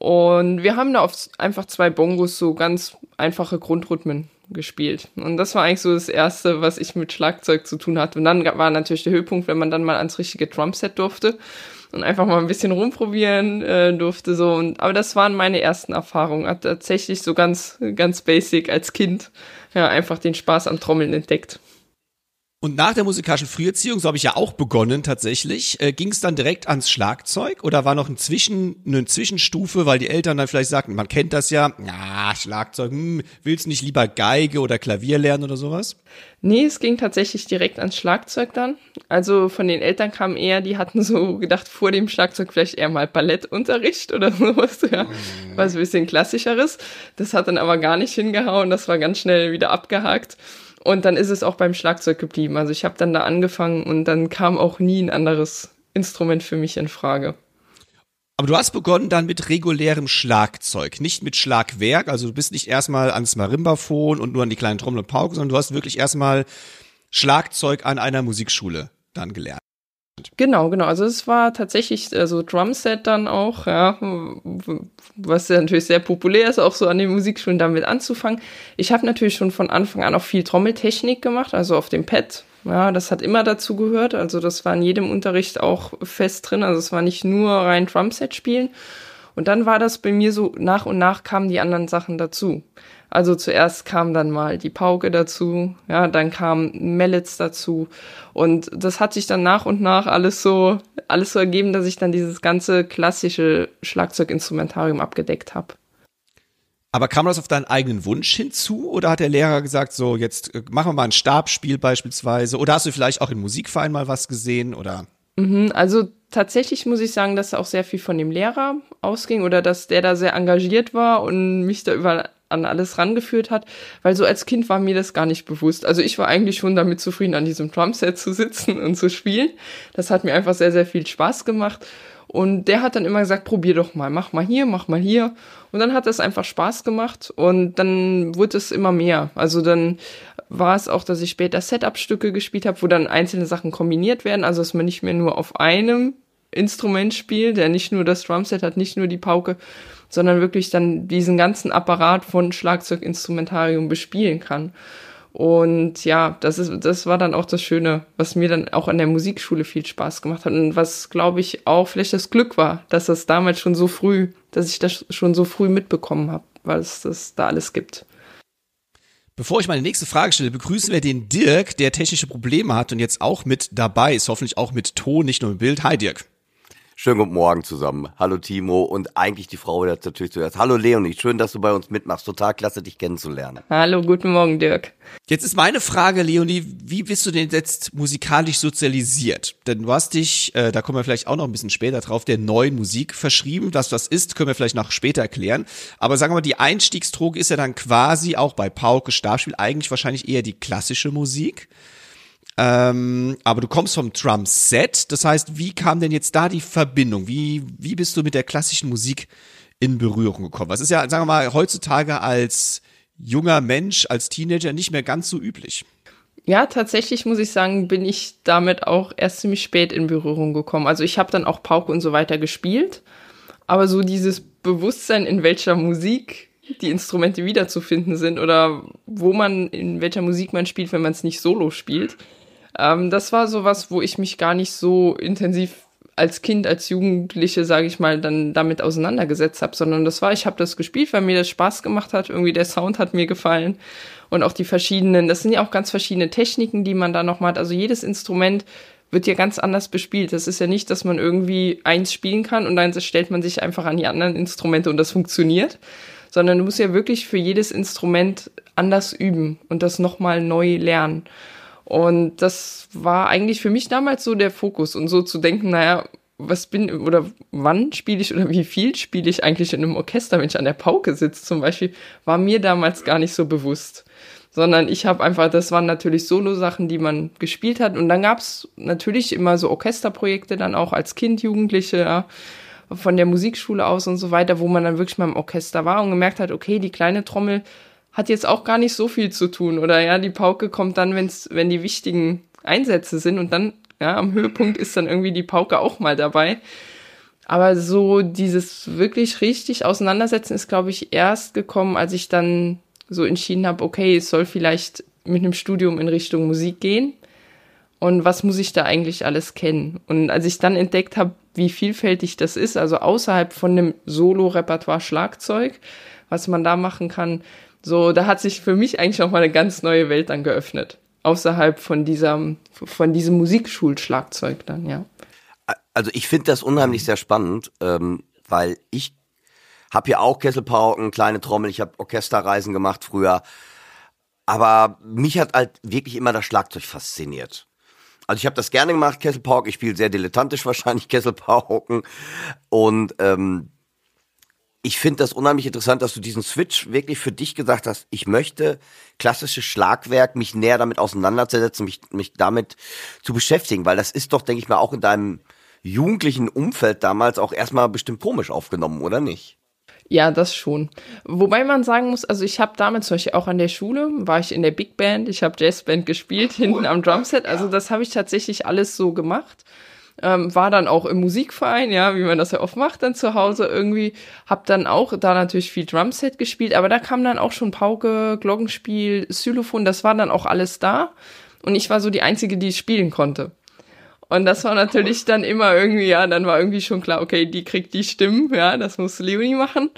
Und wir haben da auf einfach zwei Bongos so ganz einfache Grundrhythmen gespielt. Und das war eigentlich so das Erste, was ich mit Schlagzeug zu tun hatte. Und dann war natürlich der Höhepunkt, wenn man dann mal ans richtige Drumset durfte und einfach mal ein bisschen rumprobieren äh, durfte. So. Und, aber das waren meine ersten Erfahrungen. Hat tatsächlich so ganz, ganz basic als Kind ja, einfach den Spaß am Trommeln entdeckt. Und nach der musikalischen Früherziehung, so habe ich ja auch begonnen tatsächlich, äh, ging es dann direkt ans Schlagzeug oder war noch ein Zwischen, eine Zwischenstufe, weil die Eltern dann vielleicht sagten, man kennt das ja, ja, Schlagzeug, hm, willst du nicht lieber Geige oder Klavier lernen oder sowas? Nee, es ging tatsächlich direkt ans Schlagzeug dann. Also von den Eltern kam eher, die hatten so gedacht, vor dem Schlagzeug vielleicht eher mal Ballettunterricht oder [laughs] sowas, ja, was ein bisschen klassischeres. Das hat dann aber gar nicht hingehauen, das war ganz schnell wieder abgehakt. Und dann ist es auch beim Schlagzeug geblieben. Also ich habe dann da angefangen und dann kam auch nie ein anderes Instrument für mich in Frage. Aber du hast begonnen dann mit regulärem Schlagzeug, nicht mit Schlagwerk. Also du bist nicht erstmal ans Marimbaphon und nur an die kleinen Trommel und Pauke, sondern du hast wirklich erstmal Schlagzeug an einer Musikschule dann gelernt. Genau, genau. Also es war tatsächlich also Drumset dann auch, ja, was ja natürlich sehr populär ist, auch so an den Musikschulen damit anzufangen. Ich habe natürlich schon von Anfang an auch viel Trommeltechnik gemacht, also auf dem Pad. Ja, das hat immer dazu gehört. Also das war in jedem Unterricht auch fest drin. Also es war nicht nur rein Drumset spielen. Und dann war das bei mir so, nach und nach kamen die anderen Sachen dazu. Also zuerst kam dann mal die Pauke dazu, ja, dann kam Mellets dazu und das hat sich dann nach und nach alles so alles so ergeben, dass ich dann dieses ganze klassische Schlagzeuginstrumentarium abgedeckt habe. Aber kam das auf deinen eigenen Wunsch hinzu oder hat der Lehrer gesagt, so jetzt äh, machen wir mal ein Stabspiel beispielsweise oder hast du vielleicht auch im Musikverein mal was gesehen oder? Mhm, also tatsächlich muss ich sagen, dass auch sehr viel von dem Lehrer ausging oder dass der da sehr engagiert war und mich da über an alles rangeführt hat, weil so als Kind war mir das gar nicht bewusst. Also ich war eigentlich schon damit zufrieden, an diesem Drumset zu sitzen und zu spielen. Das hat mir einfach sehr, sehr viel Spaß gemacht. Und der hat dann immer gesagt, probier doch mal, mach mal hier, mach mal hier. Und dann hat es einfach Spaß gemacht und dann wurde es immer mehr. Also dann war es auch, dass ich später Setup-Stücke gespielt habe, wo dann einzelne Sachen kombiniert werden, also dass man nicht mehr nur auf einem Instrument spielt, der nicht nur das Drumset hat, nicht nur die Pauke, sondern wirklich dann diesen ganzen Apparat von Schlagzeuginstrumentarium bespielen kann. Und ja, das ist, das war dann auch das Schöne, was mir dann auch an der Musikschule viel Spaß gemacht hat und was, glaube ich, auch vielleicht das Glück war, dass das damals schon so früh, dass ich das schon so früh mitbekommen habe, weil es das da alles gibt. Bevor ich meine nächste Frage stelle, begrüßen wir den Dirk, der technische Probleme hat und jetzt auch mit dabei ist, hoffentlich auch mit Ton, nicht nur mit Bild. Hi Dirk. Schönen guten Morgen zusammen. Hallo Timo und eigentlich die Frau jetzt natürlich zuerst. Hallo Leonie, schön, dass du bei uns mitmachst. Total klasse, dich kennenzulernen. Hallo, guten Morgen, Dirk. Jetzt ist meine Frage, Leonie, wie bist du denn jetzt musikalisch sozialisiert? Denn du hast dich, äh, da kommen wir vielleicht auch noch ein bisschen später drauf, der neuen Musik verschrieben. Was das ist, können wir vielleicht noch später erklären. Aber sagen wir mal, die Einstiegsdroge ist ja dann quasi auch bei Pauke Stabspiel eigentlich wahrscheinlich eher die klassische Musik. Ähm, aber du kommst vom Drum Set. Das heißt, wie kam denn jetzt da die Verbindung? Wie, wie bist du mit der klassischen Musik in Berührung gekommen? Was ist ja, sagen wir mal, heutzutage als junger Mensch, als Teenager nicht mehr ganz so üblich. Ja, tatsächlich muss ich sagen, bin ich damit auch erst ziemlich spät in Berührung gekommen. Also ich habe dann auch Pauke und so weiter gespielt, aber so dieses Bewusstsein, in welcher Musik die Instrumente wiederzufinden sind oder wo man, in welcher Musik man spielt, wenn man es nicht solo spielt, ähm, das war sowas, wo ich mich gar nicht so intensiv als Kind, als Jugendliche, sage ich mal, dann damit auseinandergesetzt habe, sondern das war, ich habe das gespielt, weil mir das Spaß gemacht hat. Irgendwie der Sound hat mir gefallen und auch die verschiedenen, das sind ja auch ganz verschiedene Techniken, die man da noch mal hat. Also jedes Instrument wird ja ganz anders bespielt. Das ist ja nicht, dass man irgendwie eins spielen kann und dann stellt man sich einfach an die anderen Instrumente und das funktioniert, sondern du musst ja wirklich für jedes Instrument anders üben und das nochmal neu lernen. Und das war eigentlich für mich damals so der Fokus und so zu denken, naja, was bin oder wann spiele ich oder wie viel spiele ich eigentlich in einem Orchester, wenn ich an der Pauke sitze zum Beispiel, war mir damals gar nicht so bewusst. Sondern ich habe einfach, das waren natürlich Solo-Sachen, die man gespielt hat. Und dann gab's natürlich immer so Orchesterprojekte dann auch als Kind, Jugendliche, ja, von der Musikschule aus und so weiter, wo man dann wirklich mal im Orchester war und gemerkt hat, okay, die kleine Trommel hat jetzt auch gar nicht so viel zu tun. Oder ja, die Pauke kommt dann, wenn's, wenn die wichtigen Einsätze sind und dann, ja, am Höhepunkt ist dann irgendwie die Pauke auch mal dabei. Aber so dieses wirklich richtig auseinandersetzen ist, glaube ich, erst gekommen, als ich dann so entschieden habe, okay, es soll vielleicht mit einem Studium in Richtung Musik gehen. Und was muss ich da eigentlich alles kennen? Und als ich dann entdeckt habe, wie vielfältig das ist, also außerhalb von dem Solo-Repertoire Schlagzeug, was man da machen kann, so, da hat sich für mich eigentlich noch mal eine ganz neue Welt dann geöffnet. Außerhalb von diesem, von diesem Musikschulschlagzeug dann, ja. Also ich finde das unheimlich sehr spannend, ähm, weil ich habe ja auch Kesselpauken, kleine Trommel, ich habe Orchesterreisen gemacht früher. Aber mich hat halt wirklich immer das Schlagzeug fasziniert. Also ich habe das gerne gemacht, Kesselpauken. Ich spiele sehr dilettantisch wahrscheinlich [laughs] Kesselpauken. Und ähm, ich finde das unheimlich interessant, dass du diesen Switch wirklich für dich gesagt hast, ich möchte klassisches Schlagwerk, mich näher damit auseinanderzusetzen, mich, mich damit zu beschäftigen, weil das ist doch, denke ich mal, auch in deinem jugendlichen Umfeld damals auch erstmal bestimmt komisch aufgenommen, oder nicht? Ja, das schon. Wobei man sagen muss, also ich habe damals zum Beispiel auch an der Schule, war ich in der Big Band, ich habe Jazzband gespielt, hinten am Drumset, also das habe ich tatsächlich alles so gemacht. Ähm, war dann auch im Musikverein, ja, wie man das ja oft macht, dann zu Hause irgendwie. Hab dann auch da natürlich viel Drumset gespielt, aber da kam dann auch schon Pauke, Glockenspiel, Xylophon, das war dann auch alles da. Und ich war so die Einzige, die spielen konnte. Und das war natürlich dann immer irgendwie, ja, dann war irgendwie schon klar, okay, die kriegt die Stimmen, ja, das muss Leonie machen.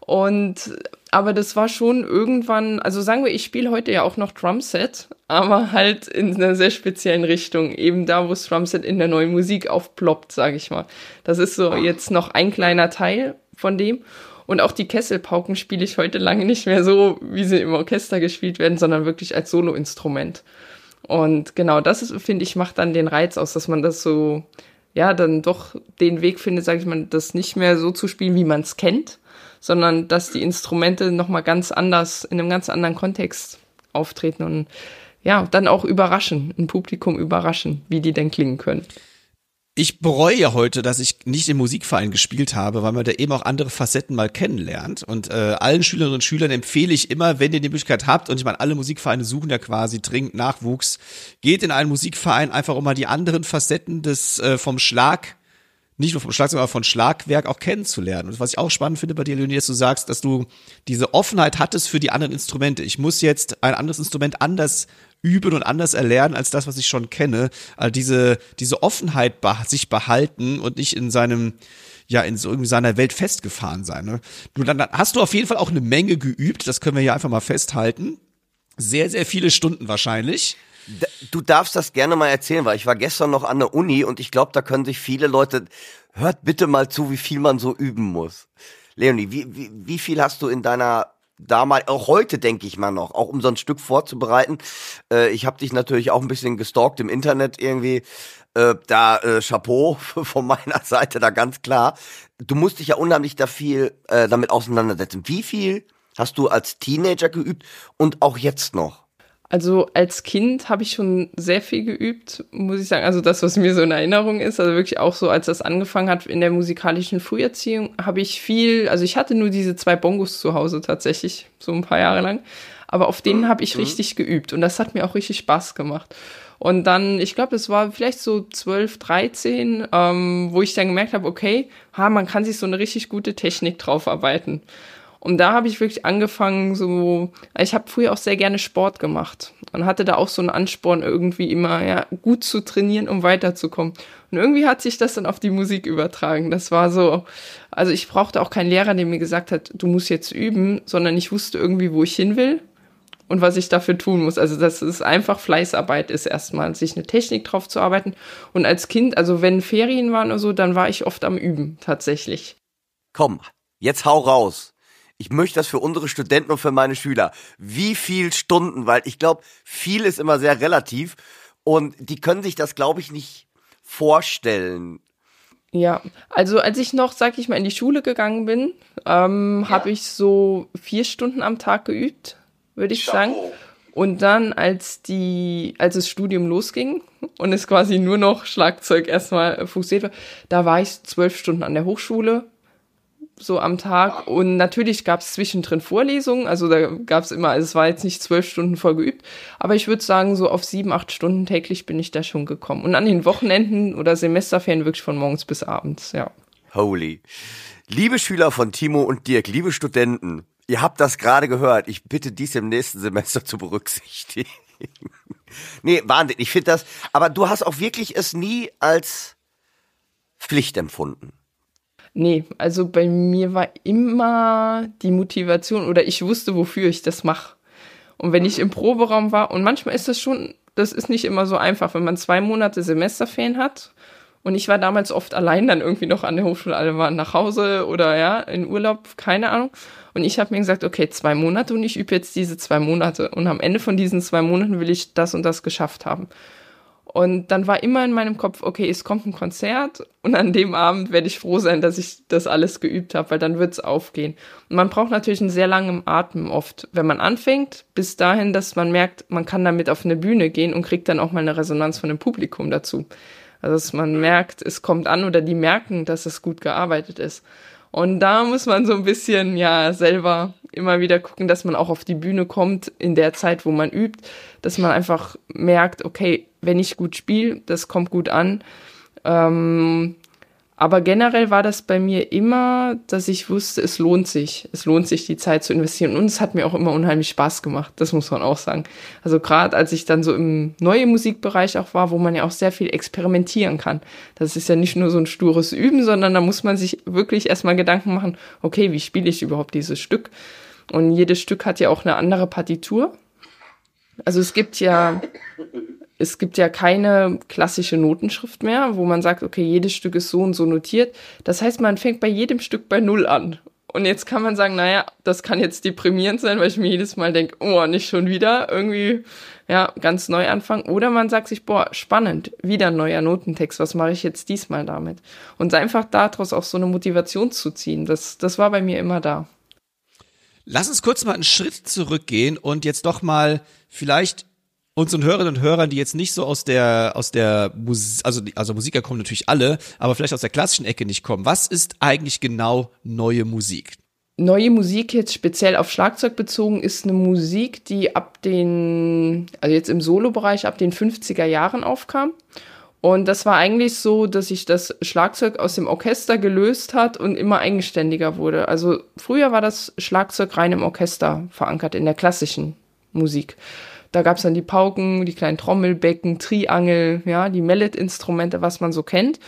Und aber das war schon irgendwann, also sagen wir, ich spiele heute ja auch noch Drumset, aber halt in einer sehr speziellen Richtung, eben da, wo das Drumset in der neuen Musik aufploppt, sage ich mal. Das ist so jetzt noch ein kleiner Teil von dem. Und auch die Kesselpauken spiele ich heute lange nicht mehr so, wie sie im Orchester gespielt werden, sondern wirklich als Soloinstrument. Und genau das ist, finde ich, macht dann den Reiz aus, dass man das so, ja, dann doch den Weg findet, sage ich mal, das nicht mehr so zu spielen, wie man es kennt, sondern dass die Instrumente nochmal ganz anders, in einem ganz anderen Kontext auftreten und ja, dann auch überraschen, ein Publikum überraschen, wie die denn klingen können. Ich bereue ja heute, dass ich nicht im Musikverein gespielt habe, weil man da eben auch andere Facetten mal kennenlernt. Und äh, allen Schülerinnen und Schülern empfehle ich immer, wenn ihr die Möglichkeit habt, und ich meine, alle Musikvereine suchen ja quasi dringend Nachwuchs, geht in einen Musikverein einfach um mal die anderen Facetten des äh, vom Schlag nicht nur vom Schlagzeug, aber von Schlagwerk auch kennenzulernen. Und was ich auch spannend finde bei dir, Leonie, dass du sagst, dass du diese Offenheit hattest für die anderen Instrumente. Ich muss jetzt ein anderes Instrument anders üben und anders erlernen als das, was ich schon kenne. Also diese, diese Offenheit sich behalten und nicht in seinem, ja, in so irgendwie seiner Welt festgefahren sein. Ne? Du, dann, dann hast du auf jeden Fall auch eine Menge geübt, das können wir hier einfach mal festhalten. Sehr, sehr viele Stunden wahrscheinlich. Du darfst das gerne mal erzählen, weil ich war gestern noch an der Uni und ich glaube, da können sich viele Leute, hört bitte mal zu, wie viel man so üben muss. Leonie, wie, wie, wie viel hast du in deiner damals, auch heute denke ich mal noch, auch um so ein Stück vorzubereiten. Äh, ich habe dich natürlich auch ein bisschen gestalkt im Internet irgendwie. Äh, da äh, Chapeau [laughs] von meiner Seite, da ganz klar. Du musst dich ja unheimlich da viel äh, damit auseinandersetzen. Wie viel hast du als Teenager geübt und auch jetzt noch? Also als Kind habe ich schon sehr viel geübt, muss ich sagen. Also das, was mir so in Erinnerung ist, also wirklich auch so, als das angefangen hat in der musikalischen Früherziehung, habe ich viel, also ich hatte nur diese zwei Bongos zu Hause tatsächlich, so ein paar Jahre lang. Aber auf denen habe ich mhm. richtig geübt und das hat mir auch richtig Spaß gemacht. Und dann, ich glaube, es war vielleicht so 12, 13, ähm, wo ich dann gemerkt habe, okay, ha, man kann sich so eine richtig gute Technik drauf arbeiten. Und da habe ich wirklich angefangen, so, ich habe früher auch sehr gerne Sport gemacht und hatte da auch so einen Ansporn, irgendwie immer ja, gut zu trainieren, um weiterzukommen. Und irgendwie hat sich das dann auf die Musik übertragen. Das war so, also ich brauchte auch keinen Lehrer, der mir gesagt hat, du musst jetzt üben, sondern ich wusste irgendwie, wo ich hin will und was ich dafür tun muss. Also das ist einfach Fleißarbeit ist erstmal, sich eine Technik drauf zu arbeiten. Und als Kind, also wenn Ferien waren oder so, dann war ich oft am Üben, tatsächlich. Komm, jetzt hau raus ich möchte das für unsere Studenten und für meine Schüler. Wie viel Stunden? Weil ich glaube, viel ist immer sehr relativ und die können sich das, glaube ich, nicht vorstellen. Ja, also als ich noch, sag ich mal, in die Schule gegangen bin, ähm, ja. habe ich so vier Stunden am Tag geübt, würde ich Chapeau. sagen. Und dann, als die, als das Studium losging und es quasi nur noch Schlagzeug erstmal fokussiert war, da war ich zwölf Stunden an der Hochschule, so am Tag. Und natürlich gab es zwischendrin Vorlesungen, also da gab es immer, also es war jetzt nicht zwölf Stunden voll geübt, aber ich würde sagen, so auf sieben, acht Stunden täglich bin ich da schon gekommen. Und an den Wochenenden oder Semesterferien wirklich von morgens bis abends, ja. Holy. Liebe Schüler von Timo und Dirk, liebe Studenten, Ihr habt das gerade gehört. Ich bitte dies im nächsten Semester zu berücksichtigen. [laughs] nee, Wahnsinn. Ich finde das, aber du hast auch wirklich es nie als Pflicht empfunden. Nee, also bei mir war immer die Motivation oder ich wusste, wofür ich das mache. Und wenn ich im Proberaum war, und manchmal ist das schon, das ist nicht immer so einfach, wenn man zwei Monate Semesterferien hat. Und ich war damals oft allein dann irgendwie noch an der Hochschule, alle waren nach Hause oder ja, in Urlaub, keine Ahnung. Und ich habe mir gesagt, okay, zwei Monate und ich übe jetzt diese zwei Monate. Und am Ende von diesen zwei Monaten will ich das und das geschafft haben. Und dann war immer in meinem Kopf, okay, es kommt ein Konzert und an dem Abend werde ich froh sein, dass ich das alles geübt habe, weil dann wird es aufgehen. Und man braucht natürlich einen sehr langen Atem oft, wenn man anfängt, bis dahin, dass man merkt, man kann damit auf eine Bühne gehen und kriegt dann auch mal eine Resonanz von dem Publikum dazu. Also dass man merkt, es kommt an oder die merken, dass es gut gearbeitet ist. Und da muss man so ein bisschen, ja, selber immer wieder gucken, dass man auch auf die Bühne kommt in der Zeit, wo man übt, dass man einfach merkt, okay, wenn ich gut spiele, das kommt gut an. Ähm, aber generell war das bei mir immer, dass ich wusste, es lohnt sich. Es lohnt sich, die Zeit zu investieren. Und es hat mir auch immer unheimlich Spaß gemacht. Das muss man auch sagen. Also gerade als ich dann so im neuen Musikbereich auch war, wo man ja auch sehr viel experimentieren kann. Das ist ja nicht nur so ein stures Üben, sondern da muss man sich wirklich erstmal Gedanken machen, okay, wie spiele ich überhaupt dieses Stück? Und jedes Stück hat ja auch eine andere Partitur. Also es gibt ja es gibt ja keine klassische Notenschrift mehr, wo man sagt, okay, jedes Stück ist so und so notiert. Das heißt, man fängt bei jedem Stück bei Null an. Und jetzt kann man sagen, naja, das kann jetzt deprimierend sein, weil ich mir jedes Mal denke, oh, nicht schon wieder irgendwie, ja, ganz neu anfangen. Oder man sagt sich, boah, spannend, wieder ein neuer Notentext, was mache ich jetzt diesmal damit? Und einfach daraus auch so eine Motivation zu ziehen, das, das war bei mir immer da. Lass uns kurz mal einen Schritt zurückgehen und jetzt doch mal vielleicht unseren Hörerinnen und Hörern, die jetzt nicht so aus der aus der Musik, also also Musiker kommen natürlich alle, aber vielleicht aus der klassischen Ecke nicht kommen. Was ist eigentlich genau neue Musik? Neue Musik jetzt speziell auf Schlagzeug bezogen ist eine Musik, die ab den also jetzt im Solobereich ab den 50er Jahren aufkam. Und das war eigentlich so, dass sich das Schlagzeug aus dem Orchester gelöst hat und immer eigenständiger wurde. Also früher war das Schlagzeug rein im Orchester verankert, in der klassischen Musik. Da gab es dann die Pauken, die kleinen Trommelbecken, Triangel, ja, die Mallet-Instrumente, was man so kennt.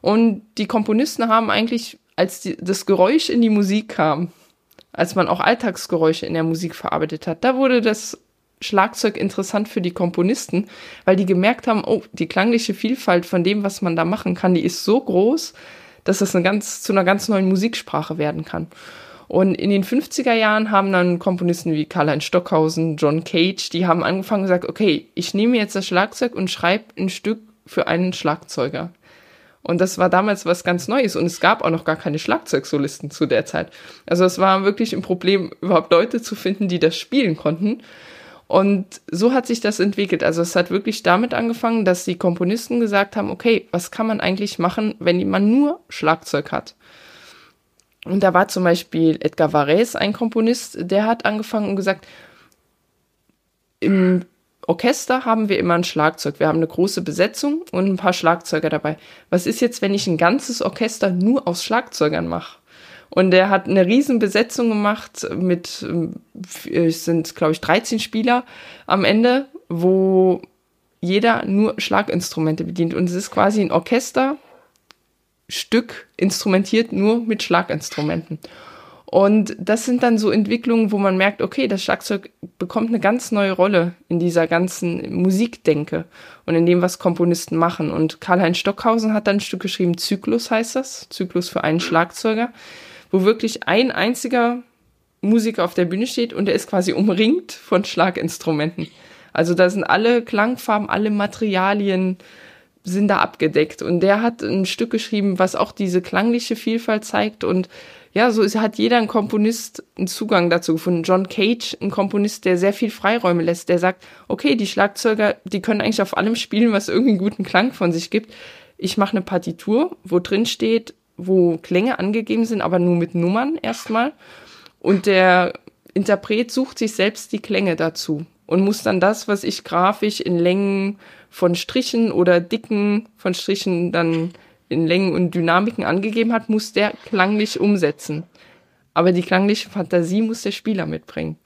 Und die Komponisten haben eigentlich, als die, das Geräusch in die Musik kam, als man auch Alltagsgeräusche in der Musik verarbeitet hat, da wurde das Schlagzeug interessant für die Komponisten, weil die gemerkt haben, oh, die klangliche Vielfalt von dem, was man da machen kann, die ist so groß, dass das eine ganz, zu einer ganz neuen Musiksprache werden kann. Und in den 50er Jahren haben dann Komponisten wie Karl-Heinz Stockhausen, John Cage, die haben angefangen und gesagt, okay, ich nehme jetzt das Schlagzeug und schreibe ein Stück für einen Schlagzeuger. Und das war damals was ganz Neues und es gab auch noch gar keine Schlagzeugsolisten zu der Zeit. Also es war wirklich ein Problem, überhaupt Leute zu finden, die das spielen konnten. Und so hat sich das entwickelt. Also es hat wirklich damit angefangen, dass die Komponisten gesagt haben, okay, was kann man eigentlich machen, wenn man nur Schlagzeug hat? Und da war zum Beispiel Edgar Varese ein Komponist, der hat angefangen und gesagt, im Orchester haben wir immer ein Schlagzeug. Wir haben eine große Besetzung und ein paar Schlagzeuger dabei. Was ist jetzt, wenn ich ein ganzes Orchester nur aus Schlagzeugern mache? Und er hat eine riesen Besetzung gemacht mit, es sind, glaube ich, 13 Spieler am Ende, wo jeder nur Schlaginstrumente bedient. Und es ist quasi ein Orchester Stück instrumentiert nur mit Schlaginstrumenten. Und das sind dann so Entwicklungen, wo man merkt, okay, das Schlagzeug bekommt eine ganz neue Rolle in dieser ganzen Musikdenke und in dem, was Komponisten machen. Und Karl-Heinz Stockhausen hat dann ein Stück geschrieben, Zyklus heißt das, Zyklus für einen Schlagzeuger, wo wirklich ein einziger Musiker auf der Bühne steht und er ist quasi umringt von Schlaginstrumenten. Also da sind alle Klangfarben, alle Materialien, sind da abgedeckt. Und der hat ein Stück geschrieben, was auch diese klangliche Vielfalt zeigt. Und ja, so ist, hat jeder ein Komponist einen Zugang dazu gefunden. John Cage, ein Komponist, der sehr viel Freiräume lässt, der sagt, okay, die Schlagzeuger, die können eigentlich auf allem spielen, was irgendwie einen guten Klang von sich gibt. Ich mache eine Partitur, wo drin steht, wo Klänge angegeben sind, aber nur mit Nummern erstmal. Und der Interpret sucht sich selbst die Klänge dazu und muss dann das, was ich grafisch in Längen von Strichen oder Dicken von Strichen dann in Längen und Dynamiken angegeben hat, muss der klanglich umsetzen. aber die klangliche Fantasie muss der Spieler mitbringen.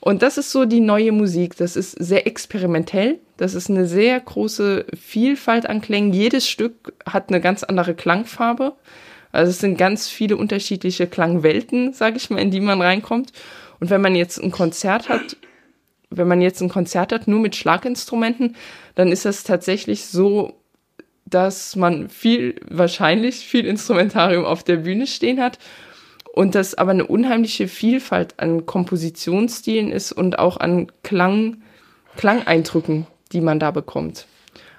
Und das ist so die neue Musik. Das ist sehr experimentell. Das ist eine sehr große Vielfalt an Klängen. Jedes Stück hat eine ganz andere Klangfarbe. Also es sind ganz viele unterschiedliche Klangwelten, sage ich mal, in die man reinkommt. Und wenn man jetzt ein Konzert hat, wenn man jetzt ein Konzert hat nur mit Schlaginstrumenten, dann ist das tatsächlich so, dass man viel, wahrscheinlich viel Instrumentarium auf der Bühne stehen hat und das aber eine unheimliche Vielfalt an Kompositionsstilen ist und auch an Klang, Klangeindrücken, die man da bekommt.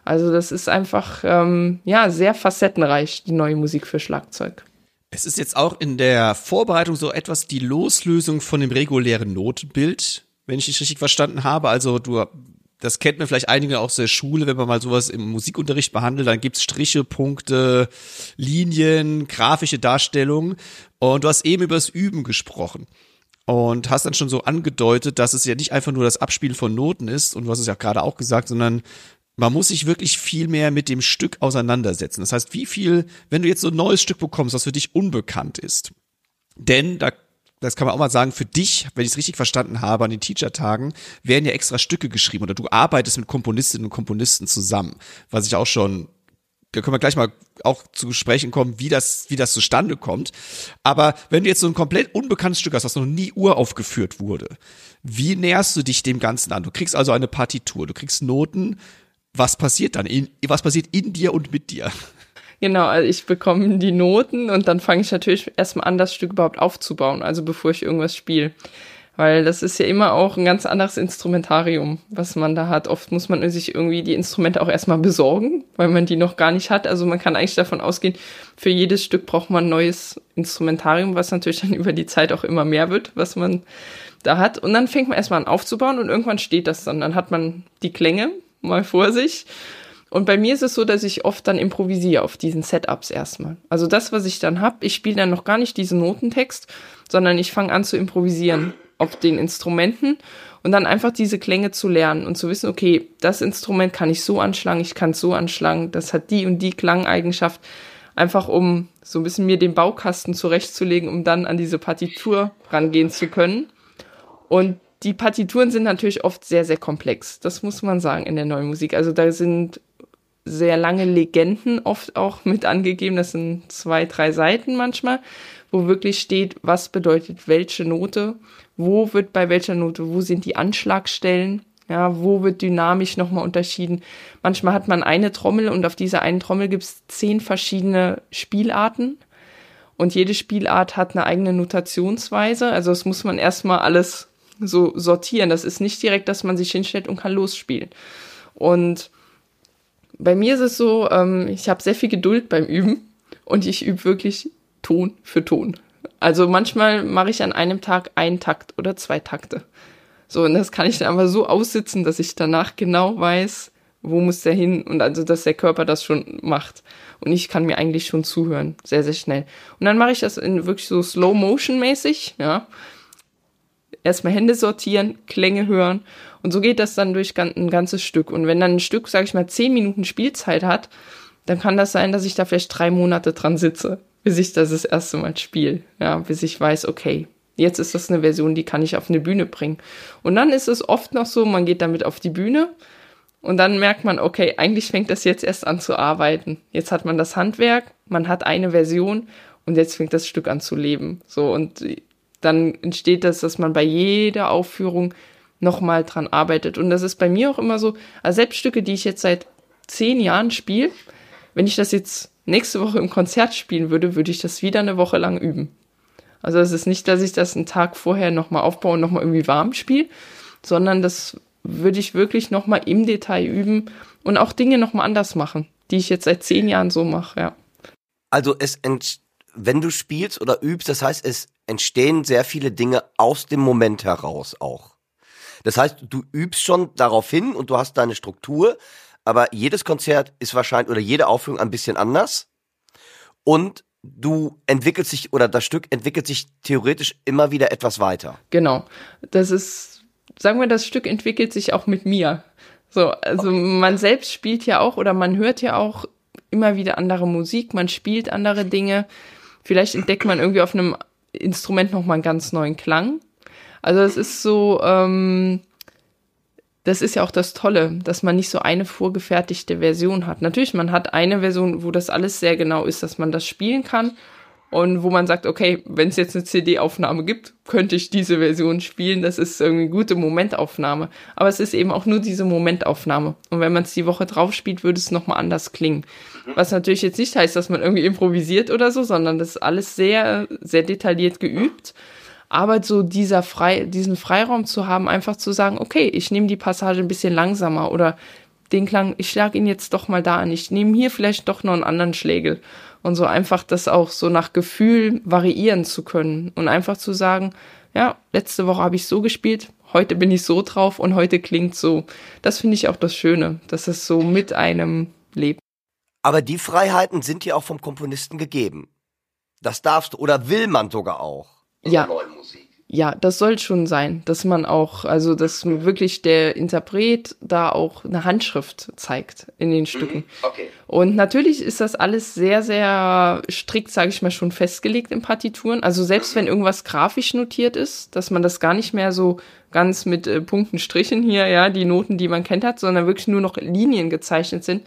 Also das ist einfach ähm, ja sehr facettenreich die neue Musik für Schlagzeug. Es ist jetzt auch in der Vorbereitung so etwas die Loslösung von dem regulären Notenbild, wenn ich dich richtig verstanden habe. Also du das kennt man vielleicht einige aus der Schule, wenn man mal sowas im Musikunterricht behandelt, dann gibt's Striche, Punkte, Linien, grafische Darstellungen. Und du hast eben über das Üben gesprochen. Und hast dann schon so angedeutet, dass es ja nicht einfach nur das Abspielen von Noten ist, und du hast es ja gerade auch gesagt, sondern man muss sich wirklich viel mehr mit dem Stück auseinandersetzen. Das heißt, wie viel, wenn du jetzt so ein neues Stück bekommst, was für dich unbekannt ist, denn da das kann man auch mal sagen, für dich, wenn ich es richtig verstanden habe, an den Teacher-Tagen werden ja extra Stücke geschrieben oder du arbeitest mit Komponistinnen und Komponisten zusammen, was ich auch schon da können wir gleich mal auch zu sprechen kommen, wie das, wie das zustande kommt. Aber wenn du jetzt so ein komplett unbekanntes Stück hast, was noch nie uraufgeführt wurde, wie näherst du dich dem Ganzen an? Du kriegst also eine Partitur, du kriegst Noten. Was passiert dann? In, was passiert in dir und mit dir? Genau, also ich bekomme die Noten und dann fange ich natürlich erstmal an, das Stück überhaupt aufzubauen, also bevor ich irgendwas spiele. Weil das ist ja immer auch ein ganz anderes Instrumentarium, was man da hat. Oft muss man sich irgendwie die Instrumente auch erstmal besorgen, weil man die noch gar nicht hat. Also man kann eigentlich davon ausgehen, für jedes Stück braucht man ein neues Instrumentarium, was natürlich dann [laughs] über die Zeit auch immer mehr wird, was man da hat. Und dann fängt man erstmal an aufzubauen und irgendwann steht das dann. Dann hat man die Klänge mal vor sich und bei mir ist es so, dass ich oft dann improvisiere auf diesen Setups erstmal. Also das, was ich dann habe, ich spiele dann noch gar nicht diesen Notentext, sondern ich fange an zu improvisieren auf den Instrumenten und dann einfach diese Klänge zu lernen und zu wissen, okay, das Instrument kann ich so anschlagen, ich kann es so anschlagen, das hat die und die Klangeigenschaft, einfach um so ein bisschen mir den Baukasten zurechtzulegen, um dann an diese Partitur rangehen zu können. Und die Partituren sind natürlich oft sehr, sehr komplex. Das muss man sagen in der neuen Musik. Also da sind sehr lange Legenden oft auch mit angegeben. Das sind zwei, drei Seiten manchmal, wo wirklich steht, was bedeutet welche Note, wo wird bei welcher Note, wo sind die Anschlagstellen, ja, wo wird dynamisch nochmal unterschieden. Manchmal hat man eine Trommel und auf dieser einen Trommel gibt es zehn verschiedene Spielarten. Und jede Spielart hat eine eigene Notationsweise. Also das muss man erstmal alles so sortieren. Das ist nicht direkt, dass man sich hinstellt und kann losspielen. Und bei mir ist es so, ähm, ich habe sehr viel Geduld beim Üben und ich übe wirklich Ton für Ton. Also manchmal mache ich an einem Tag einen Takt oder zwei Takte. So, und das kann ich dann aber so aussitzen, dass ich danach genau weiß, wo muss der hin und also, dass der Körper das schon macht. Und ich kann mir eigentlich schon zuhören, sehr, sehr schnell. Und dann mache ich das in wirklich so Slow Motion mäßig, ja. Erstmal Hände sortieren, Klänge hören und so geht das dann durch ein ganzes Stück. Und wenn dann ein Stück, sage ich mal, zehn Minuten Spielzeit hat, dann kann das sein, dass ich da vielleicht drei Monate dran sitze, bis ich das das erste Mal spiele. Ja, bis ich weiß, okay, jetzt ist das eine Version, die kann ich auf eine Bühne bringen. Und dann ist es oft noch so, man geht damit auf die Bühne und dann merkt man, okay, eigentlich fängt das jetzt erst an zu arbeiten. Jetzt hat man das Handwerk, man hat eine Version und jetzt fängt das Stück an zu leben. So und dann entsteht das, dass man bei jeder Aufführung nochmal dran arbeitet. Und das ist bei mir auch immer so, also selbst Stücke, die ich jetzt seit zehn Jahren spiele, wenn ich das jetzt nächste Woche im Konzert spielen würde, würde ich das wieder eine Woche lang üben. Also es ist nicht, dass ich das einen Tag vorher nochmal aufbaue und nochmal irgendwie warm spiele, sondern das würde ich wirklich nochmal im Detail üben und auch Dinge nochmal anders machen, die ich jetzt seit zehn Jahren so mache, ja. Also es wenn du spielst oder übst, das heißt, es entstehen sehr viele Dinge aus dem Moment heraus auch. Das heißt, du übst schon darauf hin und du hast deine Struktur, aber jedes Konzert ist wahrscheinlich oder jede Aufführung ein bisschen anders und du entwickelst dich oder das Stück entwickelt sich theoretisch immer wieder etwas weiter. Genau. Das ist, sagen wir, das Stück entwickelt sich auch mit mir. So, also okay. man selbst spielt ja auch oder man hört ja auch immer wieder andere Musik, man spielt andere Dinge. Vielleicht entdeckt man irgendwie auf einem Instrument nochmal einen ganz neuen Klang. Also es ist so, ähm, das ist ja auch das Tolle, dass man nicht so eine vorgefertigte Version hat. Natürlich, man hat eine Version, wo das alles sehr genau ist, dass man das spielen kann und wo man sagt, okay, wenn es jetzt eine CD-Aufnahme gibt, könnte ich diese Version spielen. Das ist irgendwie eine gute Momentaufnahme. Aber es ist eben auch nur diese Momentaufnahme. Und wenn man es die Woche drauf spielt, würde es nochmal anders klingen. Was natürlich jetzt nicht heißt, dass man irgendwie improvisiert oder so, sondern das ist alles sehr, sehr detailliert geübt. Aber so dieser Frei, diesen Freiraum zu haben, einfach zu sagen, okay, ich nehme die Passage ein bisschen langsamer oder den Klang, ich schlage ihn jetzt doch mal da an, ich nehme hier vielleicht doch noch einen anderen Schlägel und so einfach das auch so nach Gefühl variieren zu können und einfach zu sagen, ja, letzte Woche habe ich so gespielt, heute bin ich so drauf und heute klingt so. Das finde ich auch das Schöne, dass es so mit einem lebt. Aber die Freiheiten sind dir auch vom Komponisten gegeben. Das darfst du oder will man sogar auch. Ja. Ja, das soll schon sein, dass man auch, also dass wirklich der Interpret da auch eine Handschrift zeigt in den Stücken. Okay. Und natürlich ist das alles sehr, sehr strikt, sage ich mal, schon festgelegt in Partituren. Also selbst wenn irgendwas grafisch notiert ist, dass man das gar nicht mehr so ganz mit äh, Punkten, Strichen hier, ja, die Noten, die man kennt hat, sondern wirklich nur noch Linien gezeichnet sind.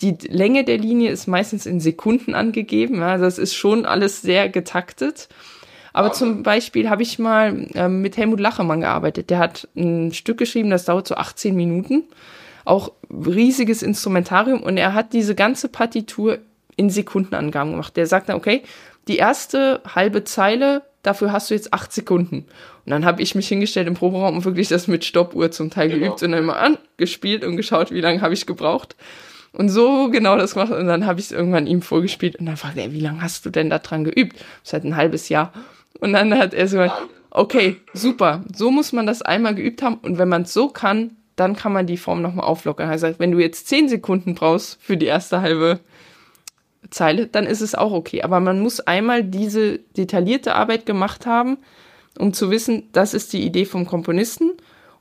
Die Länge der Linie ist meistens in Sekunden angegeben. Ja, also es ist schon alles sehr getaktet. Aber zum Beispiel habe ich mal ähm, mit Helmut Lachemann gearbeitet. Der hat ein Stück geschrieben, das dauert so 18 Minuten. Auch riesiges Instrumentarium und er hat diese ganze Partitur in Sekundenangaben gemacht. Der sagt dann, okay, die erste halbe Zeile, dafür hast du jetzt acht Sekunden. Und dann habe ich mich hingestellt im Proberaum und wirklich das mit Stoppuhr zum Teil Genau. geübt und dann immer angespielt und geschaut, wie lange habe ich gebraucht. Und so genau das gemacht. Und dann habe ich es irgendwann ihm vorgespielt und dann fragte er, wie lange hast du denn da dran geübt? Seit ein halbes Jahr. Und dann hat er so, gesagt, okay, super, so muss man das einmal geübt haben. Und wenn man es so kann, dann kann man die Form nochmal auflockern. Er sagt, wenn du jetzt zehn Sekunden brauchst für die erste halbe Zeile, dann ist es auch okay. Aber man muss einmal diese detaillierte Arbeit gemacht haben, um zu wissen, das ist die Idee vom Komponisten.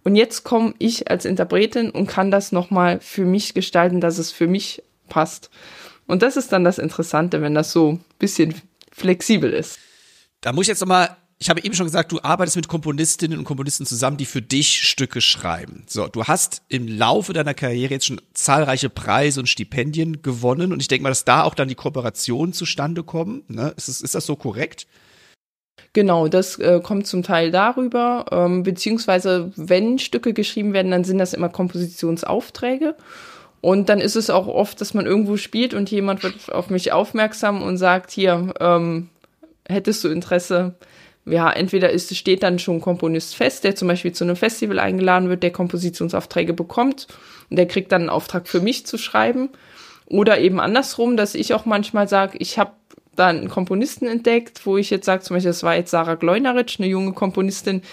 Und jetzt komme ich als Interpretin und kann das nochmal für mich gestalten, dass es für mich passt. Und das ist dann das Interessante, wenn das so ein bisschen flexibel ist. Da muss ich jetzt nochmal, ich habe eben schon gesagt, du arbeitest mit Komponistinnen und Komponisten zusammen, die für dich Stücke schreiben. So, du hast im Laufe deiner Karriere jetzt schon zahlreiche Preise und Stipendien gewonnen und ich denke mal, dass da auch dann die Kooperationen zustande kommen. Ne? Ist, das, ist das so korrekt? Genau, das äh, kommt zum Teil darüber, ähm, beziehungsweise wenn Stücke geschrieben werden, dann sind das immer Kompositionsaufträge. Und dann ist es auch oft, dass man irgendwo spielt und jemand wird auf mich aufmerksam und sagt, hier, ähm, hättest du Interesse? Ja, entweder ist, steht dann schon ein Komponist fest, der zum Beispiel zu einem Festival eingeladen wird, der Kompositionsaufträge bekommt und der kriegt dann einen Auftrag für mich zu schreiben. Oder eben andersrum, dass ich auch manchmal sage, ich habe da einen Komponisten entdeckt, wo ich jetzt sage, zum Beispiel, das war jetzt Sarah Gleuneritsch, eine junge Komponistin,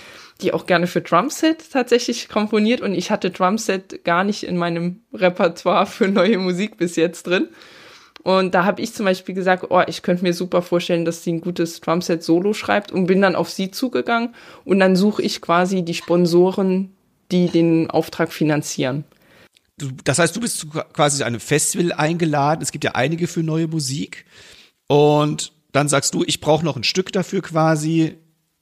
die auch gerne für Drumset tatsächlich komponiert und ich hatte Drumset gar nicht in meinem Repertoire für neue Musik bis jetzt drin. Und da habe ich zum Beispiel gesagt, oh, ich könnte mir super vorstellen, dass sie ein gutes Drumset Solo schreibt und bin dann auf sie zugegangen und dann suche ich quasi die Sponsoren, die den Auftrag finanzieren. Du, das heißt, du bist zu quasi zu einem Festival eingeladen. Es gibt ja einige für neue Musik. Und dann sagst du, ich brauche noch ein Stück dafür quasi.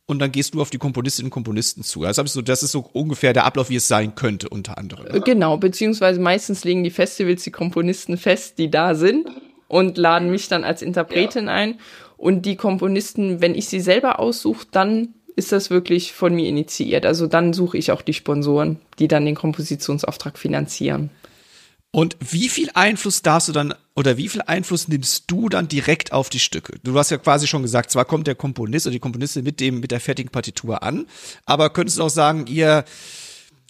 Und dann gehst du auf die Komponisten und Komponisten zu. Also das ist so ungefähr der Ablauf, wie es sein könnte, unter anderem. Genau, beziehungsweise meistens legen die Festivals die Komponisten fest, die da sind und laden mich dann als Interpretin ein. Und die Komponisten, wenn ich sie selber aussuche, dann ist das wirklich von mir initiiert. Also dann suche ich auch die Sponsoren, die dann den Kompositionsauftrag finanzieren. Und wie viel Einfluss darfst du dann oder wie viel Einfluss nimmst du dann direkt auf die Stücke? Du hast ja quasi schon gesagt, zwar kommt der Komponist oder die Komponistin mit dem mit der fertigen Partitur an, aber könntest du auch sagen, ihr,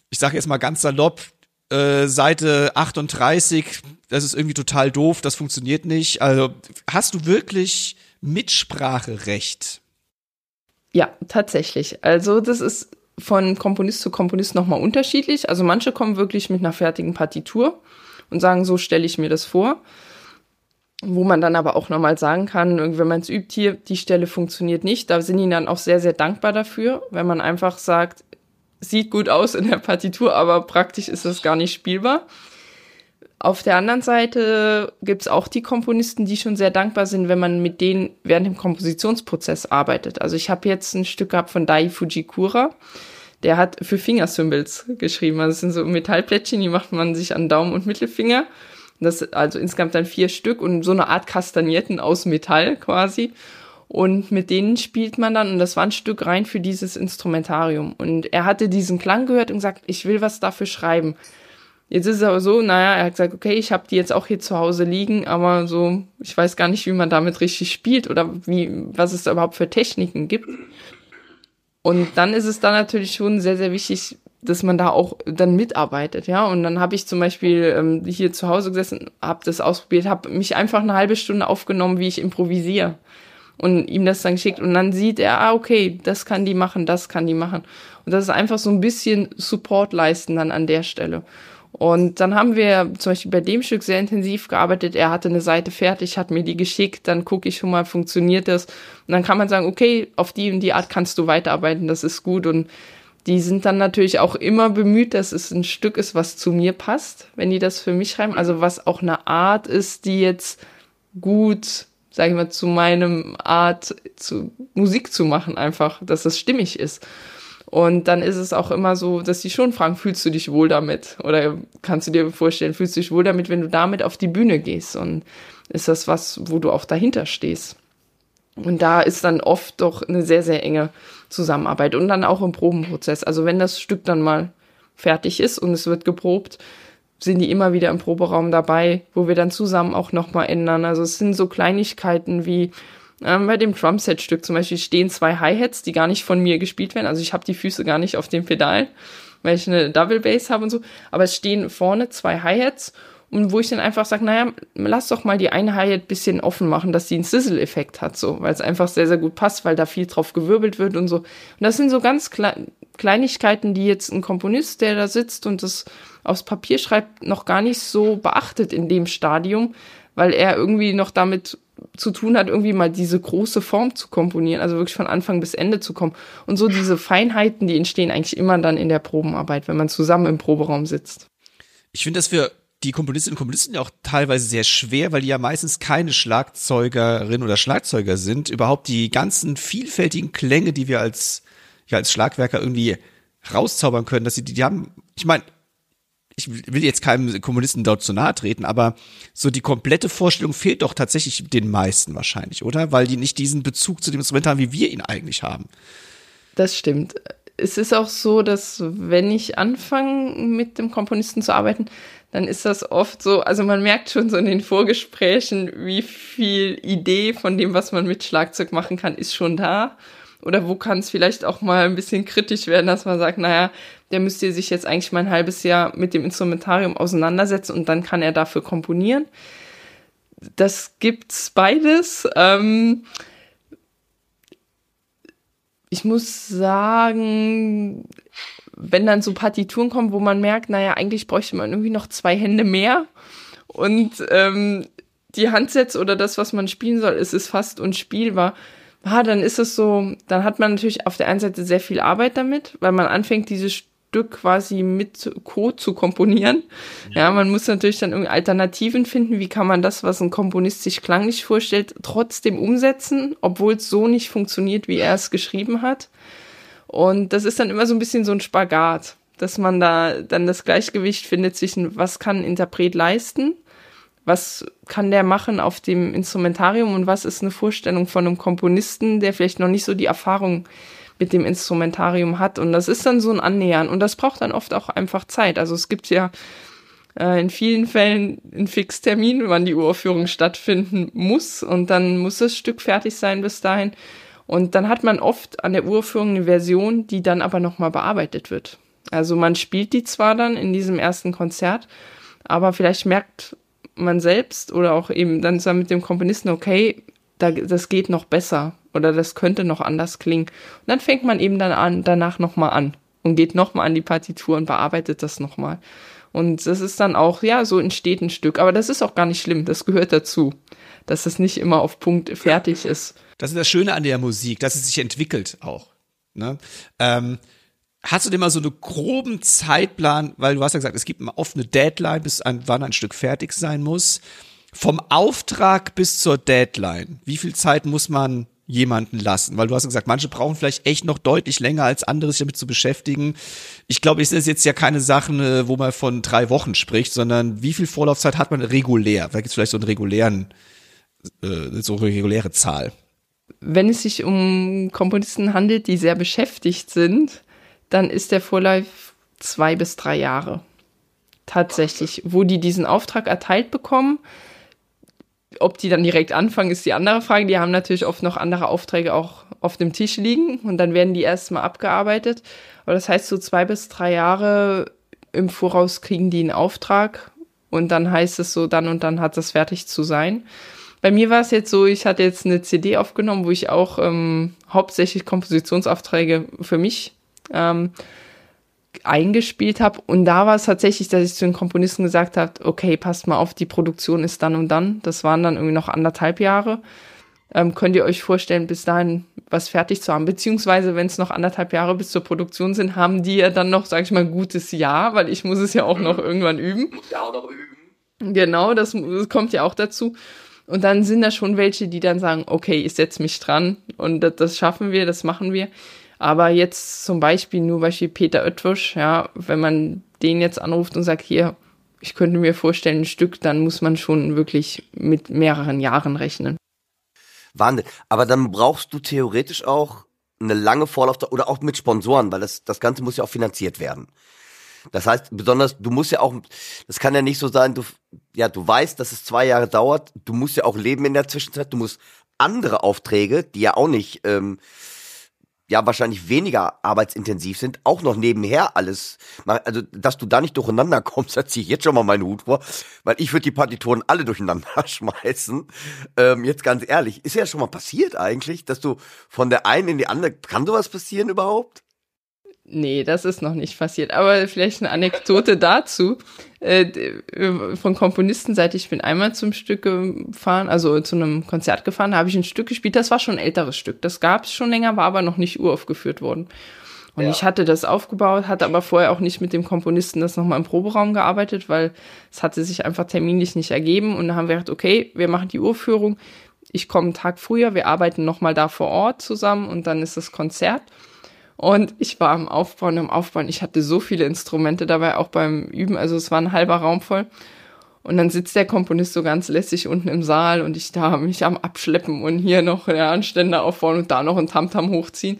ich sage jetzt mal ganz salopp, äh, Seite 38, das ist irgendwie total doof, das funktioniert nicht. Also hast du wirklich Mitspracherecht? Ja, tatsächlich. Also das ist von Komponist zu Komponist nochmal unterschiedlich. Also manche kommen wirklich mit einer fertigen Partitur und sagen, so stelle ich mir das vor. Wo man dann aber auch nochmal sagen kann, wenn man es übt hier, die Stelle funktioniert nicht. Da sind die dann auch sehr, sehr dankbar dafür, wenn man einfach sagt, sieht gut aus in der Partitur, aber praktisch ist das gar nicht spielbar. Auf der anderen Seite gibt's auch die Komponisten, die schon sehr dankbar sind, wenn man mit denen während dem Kompositionsprozess arbeitet. Also ich habe jetzt ein Stück gehabt von Dai Fujikura, der hat für Fingersymbols geschrieben. Also es sind so Metallplättchen, die macht man sich an Daumen und Mittelfinger. Das also insgesamt dann vier Stück und so eine Art Kastagnetten aus Metall quasi. Und mit denen spielt man dann, und das war ein Stück rein für dieses Instrumentarium. Und er hatte diesen Klang gehört und gesagt, ich will was dafür schreiben. Jetzt ist es aber so, naja, er hat gesagt, okay, ich habe die jetzt auch hier zu Hause liegen, aber so, ich weiß gar nicht, wie man damit richtig spielt oder wie, was es da überhaupt für Techniken gibt. Und dann ist es dann natürlich schon sehr, sehr wichtig, dass man da auch dann mitarbeitet, ja. Und dann habe ich zum Beispiel ähm, hier zu Hause gesessen, habe das ausprobiert, habe mich einfach eine halbe Stunde aufgenommen, wie ich improvisiere und ihm das dann geschickt und dann sieht er, ah, okay, das kann die machen, das kann die machen. Und das ist einfach so ein bisschen Support leisten dann an der Stelle. Und dann haben wir zum Beispiel bei dem Stück sehr intensiv gearbeitet. Er hatte eine Seite fertig, hat mir die geschickt, dann gucke ich schon mal, funktioniert das. Und dann kann man sagen, okay, auf die und die Art kannst du weiterarbeiten, das ist gut. Und die sind dann natürlich auch immer bemüht, dass es ein Stück ist, was zu mir passt, wenn die das für mich schreiben. Also was auch eine Art ist, die jetzt gut, sag ich mal, zu meinem Art zu Musik zu machen, einfach, dass es stimmig ist. Und dann ist es auch immer so, dass die schon fragen, fühlst du dich wohl damit? Oder kannst du dir vorstellen, fühlst du dich wohl damit, wenn du damit auf die Bühne gehst? Und ist das was, wo du auch dahinter stehst? Und da ist dann oft doch eine sehr, sehr enge Zusammenarbeit und dann auch im Probenprozess. Also wenn das Stück dann mal fertig ist und es wird geprobt, sind die immer wieder im Proberaum dabei, wo wir dann zusammen auch nochmal ändern. Also es sind so Kleinigkeiten wie, ähm, bei dem Drumset-Stück zum Beispiel stehen zwei Hi-Hats, die gar nicht von mir gespielt werden. Also ich habe die Füße gar nicht auf dem Pedal, weil ich eine Double Bass habe und so. Aber es stehen vorne zwei Hi-Hats und wo ich dann einfach sage, naja, lass doch mal die eine Hi-Hat bisschen offen machen, dass die einen Sizzle-Effekt hat, so, weil es einfach sehr, sehr gut passt, weil da viel drauf gewirbelt wird und so. Und das sind so ganz Kle Kleinigkeiten, die jetzt ein Komponist, der da sitzt und das aufs Papier schreibt, noch gar nicht so beachtet in dem Stadium, weil er irgendwie noch damit zu tun hat, irgendwie mal diese große Form zu komponieren, also wirklich von Anfang bis Ende zu kommen. Und so diese Feinheiten, die entstehen eigentlich immer dann in der Probenarbeit, wenn man zusammen im Proberaum sitzt. Ich finde das für die Komponistinnen und Komponisten ja auch teilweise sehr schwer, weil die ja meistens keine Schlagzeugerin oder Schlagzeuger sind, überhaupt die ganzen vielfältigen Klänge, die wir als ja als Schlagwerker irgendwie rauszaubern können, dass sie die, die haben, ich meine, ich will jetzt keinem Kommunisten dort zu nahe treten, aber so die komplette Vorstellung fehlt doch tatsächlich den meisten wahrscheinlich, oder? Weil die nicht diesen Bezug zu dem Instrument haben, wie wir ihn eigentlich haben. Das stimmt. Es ist auch so, dass wenn ich anfange mit dem Komponisten zu arbeiten, dann ist das oft so, also man merkt schon so in den Vorgesprächen, wie viel Idee von dem, was man mit Schlagzeug machen kann, ist schon da. Oder wo kann es vielleicht auch mal ein bisschen kritisch werden, dass man sagt, naja, der müsste sich jetzt eigentlich mal ein halbes Jahr mit dem Instrumentarium auseinandersetzen und dann kann er dafür komponieren. Das gibt's beides. Ähm ich muss sagen, wenn dann so Partituren kommen, wo man merkt, naja, eigentlich bräuchte man irgendwie noch zwei Hände mehr und ähm, die Handsätze oder das, was man spielen soll, ist es fast unspielbar ah, dann ist es so, dann hat man natürlich auf der einen Seite sehr viel Arbeit damit, weil man anfängt, dieses Stück quasi mit Code zu komponieren. Ja. ja, man muss natürlich dann irgendwie Alternativen finden. Wie kann man das, was ein Komponist sich klanglich vorstellt, trotzdem umsetzen, obwohl es so nicht funktioniert, wie er es geschrieben hat. Und das ist dann immer so ein bisschen so ein Spagat, dass man da dann das Gleichgewicht findet zwischen, was kann ein Interpret leisten was kann der machen auf dem Instrumentarium und was ist eine Vorstellung von einem Komponisten, der vielleicht noch nicht so die Erfahrung mit dem Instrumentarium hat. Und das ist dann so ein Annähern. Und das braucht dann oft auch einfach Zeit. Also es gibt ja äh, in vielen Fällen einen Fixtermin, wann die Uraufführung stattfinden muss. Und dann muss das Stück fertig sein bis dahin. Und dann hat man oft an der Uraufführung eine Version, die dann aber nochmal bearbeitet wird. Also man spielt die zwar dann in diesem ersten Konzert, aber vielleicht merkt man selbst oder auch eben dann zusammen mit dem Komponisten, okay, da, das geht noch besser oder das könnte noch anders klingen. Und dann fängt man eben dann an, danach nochmal an und geht nochmal an die Partitur und bearbeitet das nochmal. Und das ist dann auch, ja, so entsteht ein Stück. Aber das ist auch gar nicht schlimm, das gehört dazu, dass es nicht immer auf Punkt fertig ist. Das ist das Schöne an der Musik, dass es sich entwickelt auch. Ne? Ähm, Hast du denn mal so einen groben Zeitplan, weil du hast ja gesagt, es gibt oft eine Deadline, bis ein, wann ein Stück fertig sein muss. Vom Auftrag bis zur Deadline, wie viel Zeit muss man jemanden lassen? Weil du hast ja gesagt, manche brauchen vielleicht echt noch deutlich länger als andere, sich damit zu beschäftigen. Ich glaube, es ist jetzt ja keine Sachen, äh, wo man von drei Wochen spricht, sondern wie viel Vorlaufzeit hat man regulär? Da gibt es vielleicht so einen regulären, äh, so eine reguläre Zahl. Wenn es sich um Komponisten handelt, die sehr beschäftigt sind, dann ist der Vorlauf zwei bis drei Jahre. Tatsächlich. Wo die diesen Auftrag erteilt bekommen, ob die dann direkt anfangen, ist die andere Frage. Die haben natürlich oft noch andere Aufträge auch auf dem Tisch liegen und dann werden die erstmal abgearbeitet. Aber das heißt, so zwei bis drei Jahre im Voraus kriegen die einen Auftrag und dann heißt es so, dann und dann hat das fertig zu sein. Bei mir war es jetzt so, ich hatte jetzt eine CD aufgenommen, wo ich auch ähm, hauptsächlich Kompositionsaufträge für mich ähm, eingespielt habe. Und da war es tatsächlich, dass ich zu den Komponisten gesagt habe, okay, passt mal auf, die Produktion ist dann und dann. Das waren dann irgendwie noch anderthalb Jahre. Ähm, könnt ihr euch vorstellen, bis dahin was fertig zu haben? Beziehungsweise, wenn es noch anderthalb Jahre bis zur Produktion sind, haben die ja dann noch, sag ich mal, ein gutes Jahr, weil ich muss es ja auch noch irgendwann üben. Muss ja auch noch üben. Genau, das, das kommt ja auch dazu. Und dann sind da schon welche, die dann sagen, okay, ich setze mich dran und das, das schaffen wir, das machen wir. Aber jetzt zum Beispiel nur Beispiel Peter Oetwisch, ja, wenn man den jetzt anruft und sagt, hier, ich könnte mir vorstellen, ein Stück, dann muss man schon wirklich mit mehreren Jahren rechnen. Wahnsinn. Aber dann brauchst du theoretisch auch eine lange Vorlaufzeit oder auch mit Sponsoren, weil das, das Ganze muss ja auch finanziert werden. Das heißt, besonders, du musst ja auch, das kann ja nicht so sein, du, ja, du weißt, dass es zwei Jahre dauert, du musst ja auch leben in der Zwischenzeit, du musst andere Aufträge, die ja auch nicht ähm, ja wahrscheinlich weniger arbeitsintensiv sind, auch noch nebenher alles, also dass du da nicht durcheinander [laughs] kommst, da ziehe ich jetzt schon mal meinen Hut vor, weil ich würde die Partituren alle durcheinander [laughs] schmeißen. Ähm, jetzt ganz ehrlich, ist ja schon mal passiert eigentlich, dass du von der einen in die andere, kann sowas passieren überhaupt? Nee, das ist noch nicht passiert. Aber vielleicht eine Anekdote dazu. Äh, äh, von Komponistenseite, ich bin einmal zum Stück gefahren, also zu einem Konzert gefahren, habe ich ein Stück gespielt. Das war schon ein älteres Stück. Das gab es schon länger, war aber noch nicht uraufgeführt worden. Und ja. ich hatte das aufgebaut, hatte aber vorher auch nicht mit dem Komponisten das nochmal im Proberaum gearbeitet, weil es hatte sich einfach terminlich nicht ergeben. Und dann haben wir gedacht, okay, wir machen die Urführung. Ich komme einen Tag früher, wir arbeiten nochmal da vor Ort zusammen und dann ist das Konzert. Und ich war am Aufbauen, am Aufbauen. Ich hatte so viele Instrumente dabei, auch beim Üben. Also es war ein halber Raum voll. Und dann sitzt der Komponist so ganz lässig unten im Saal und ich da mich am Abschleppen und hier noch ja, Anstände aufbauen und da noch ein Tamtam hochziehen.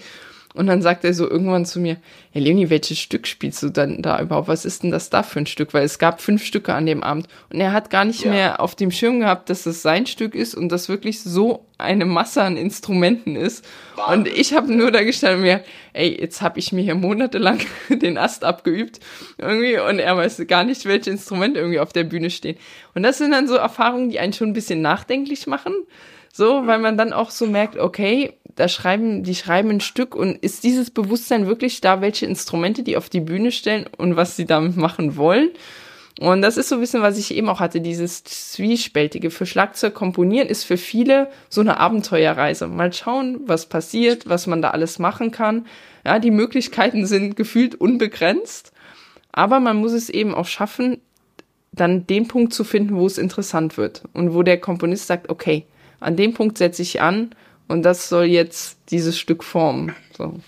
Und dann sagt er so irgendwann zu mir, Herr Leonie, welches Stück spielst du denn da überhaupt? Was ist denn das da für ein Stück? Weil es gab fünf Stücke an dem Abend. Und er hat gar nicht ja. mehr auf dem Schirm gehabt, dass es sein Stück ist und das wirklich so eine Masse an Instrumenten ist. Und ich habe nur da gestanden mir, ey, jetzt habe ich mir hier monatelang [laughs] den Ast abgeübt irgendwie und er weiß gar nicht, welche Instrumente irgendwie auf der Bühne stehen. Und das sind dann so Erfahrungen, die einen schon ein bisschen nachdenklich machen. So, weil man dann auch so merkt, okay, da schreiben, die schreiben ein Stück und ist dieses Bewusstsein wirklich da, welche Instrumente die auf die Bühne stellen und was sie damit machen wollen? Und das ist so ein bisschen, was ich eben auch hatte, dieses Zwiespältige. Für Schlagzeug komponieren ist für viele so eine Abenteuerreise. Mal schauen, was passiert, was man da alles machen kann. Ja, die Möglichkeiten sind gefühlt unbegrenzt. Aber man muss es eben auch schaffen, dann den Punkt zu finden, wo es interessant wird. Und wo der Komponist sagt, okay, an dem Punkt setze ich an und das soll jetzt dieses Stück formen. So.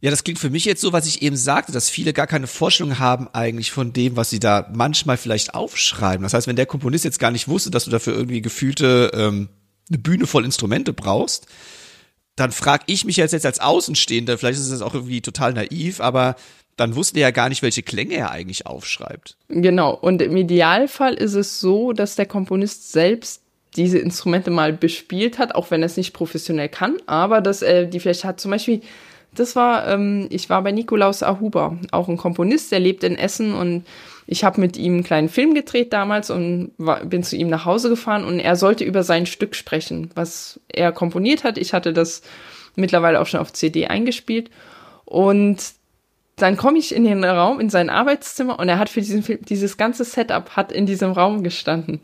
Ja, das klingt für mich jetzt so, was ich eben sagte, dass viele gar keine Vorstellung haben eigentlich von dem, was sie da manchmal vielleicht aufschreiben. Das heißt, wenn der Komponist jetzt gar nicht wusste, dass du dafür irgendwie gefühlte ähm, eine Bühne voll Instrumente brauchst, dann frage ich mich jetzt, jetzt als Außenstehender, vielleicht ist das auch irgendwie total naiv, aber dann wusste er ja gar nicht, welche Klänge er eigentlich aufschreibt. Genau, und im Idealfall ist es so, dass der Komponist selbst diese Instrumente mal bespielt hat, auch wenn er es nicht professionell kann, aber dass er die vielleicht hat. Zum Beispiel, das war, ähm, ich war bei Nikolaus Ahuber, auch ein Komponist, der lebt in Essen und ich habe mit ihm einen kleinen Film gedreht damals und war, bin zu ihm nach Hause gefahren und er sollte über sein Stück sprechen, was er komponiert hat. Ich hatte das mittlerweile auch schon auf CD eingespielt und dann komme ich in den Raum, in sein Arbeitszimmer und er hat für diesen Film, dieses ganze Setup hat in diesem Raum gestanden.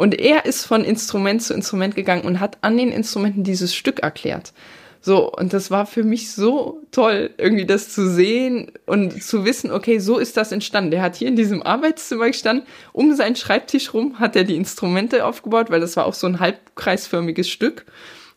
Und er ist von Instrument zu Instrument gegangen und hat an den Instrumenten dieses Stück erklärt. So, und das war für mich so toll, irgendwie das zu sehen und zu wissen, okay, so ist das entstanden. Der hat hier in diesem Arbeitszimmer gestanden, um seinen Schreibtisch rum hat er die Instrumente aufgebaut, weil das war auch so ein halbkreisförmiges Stück.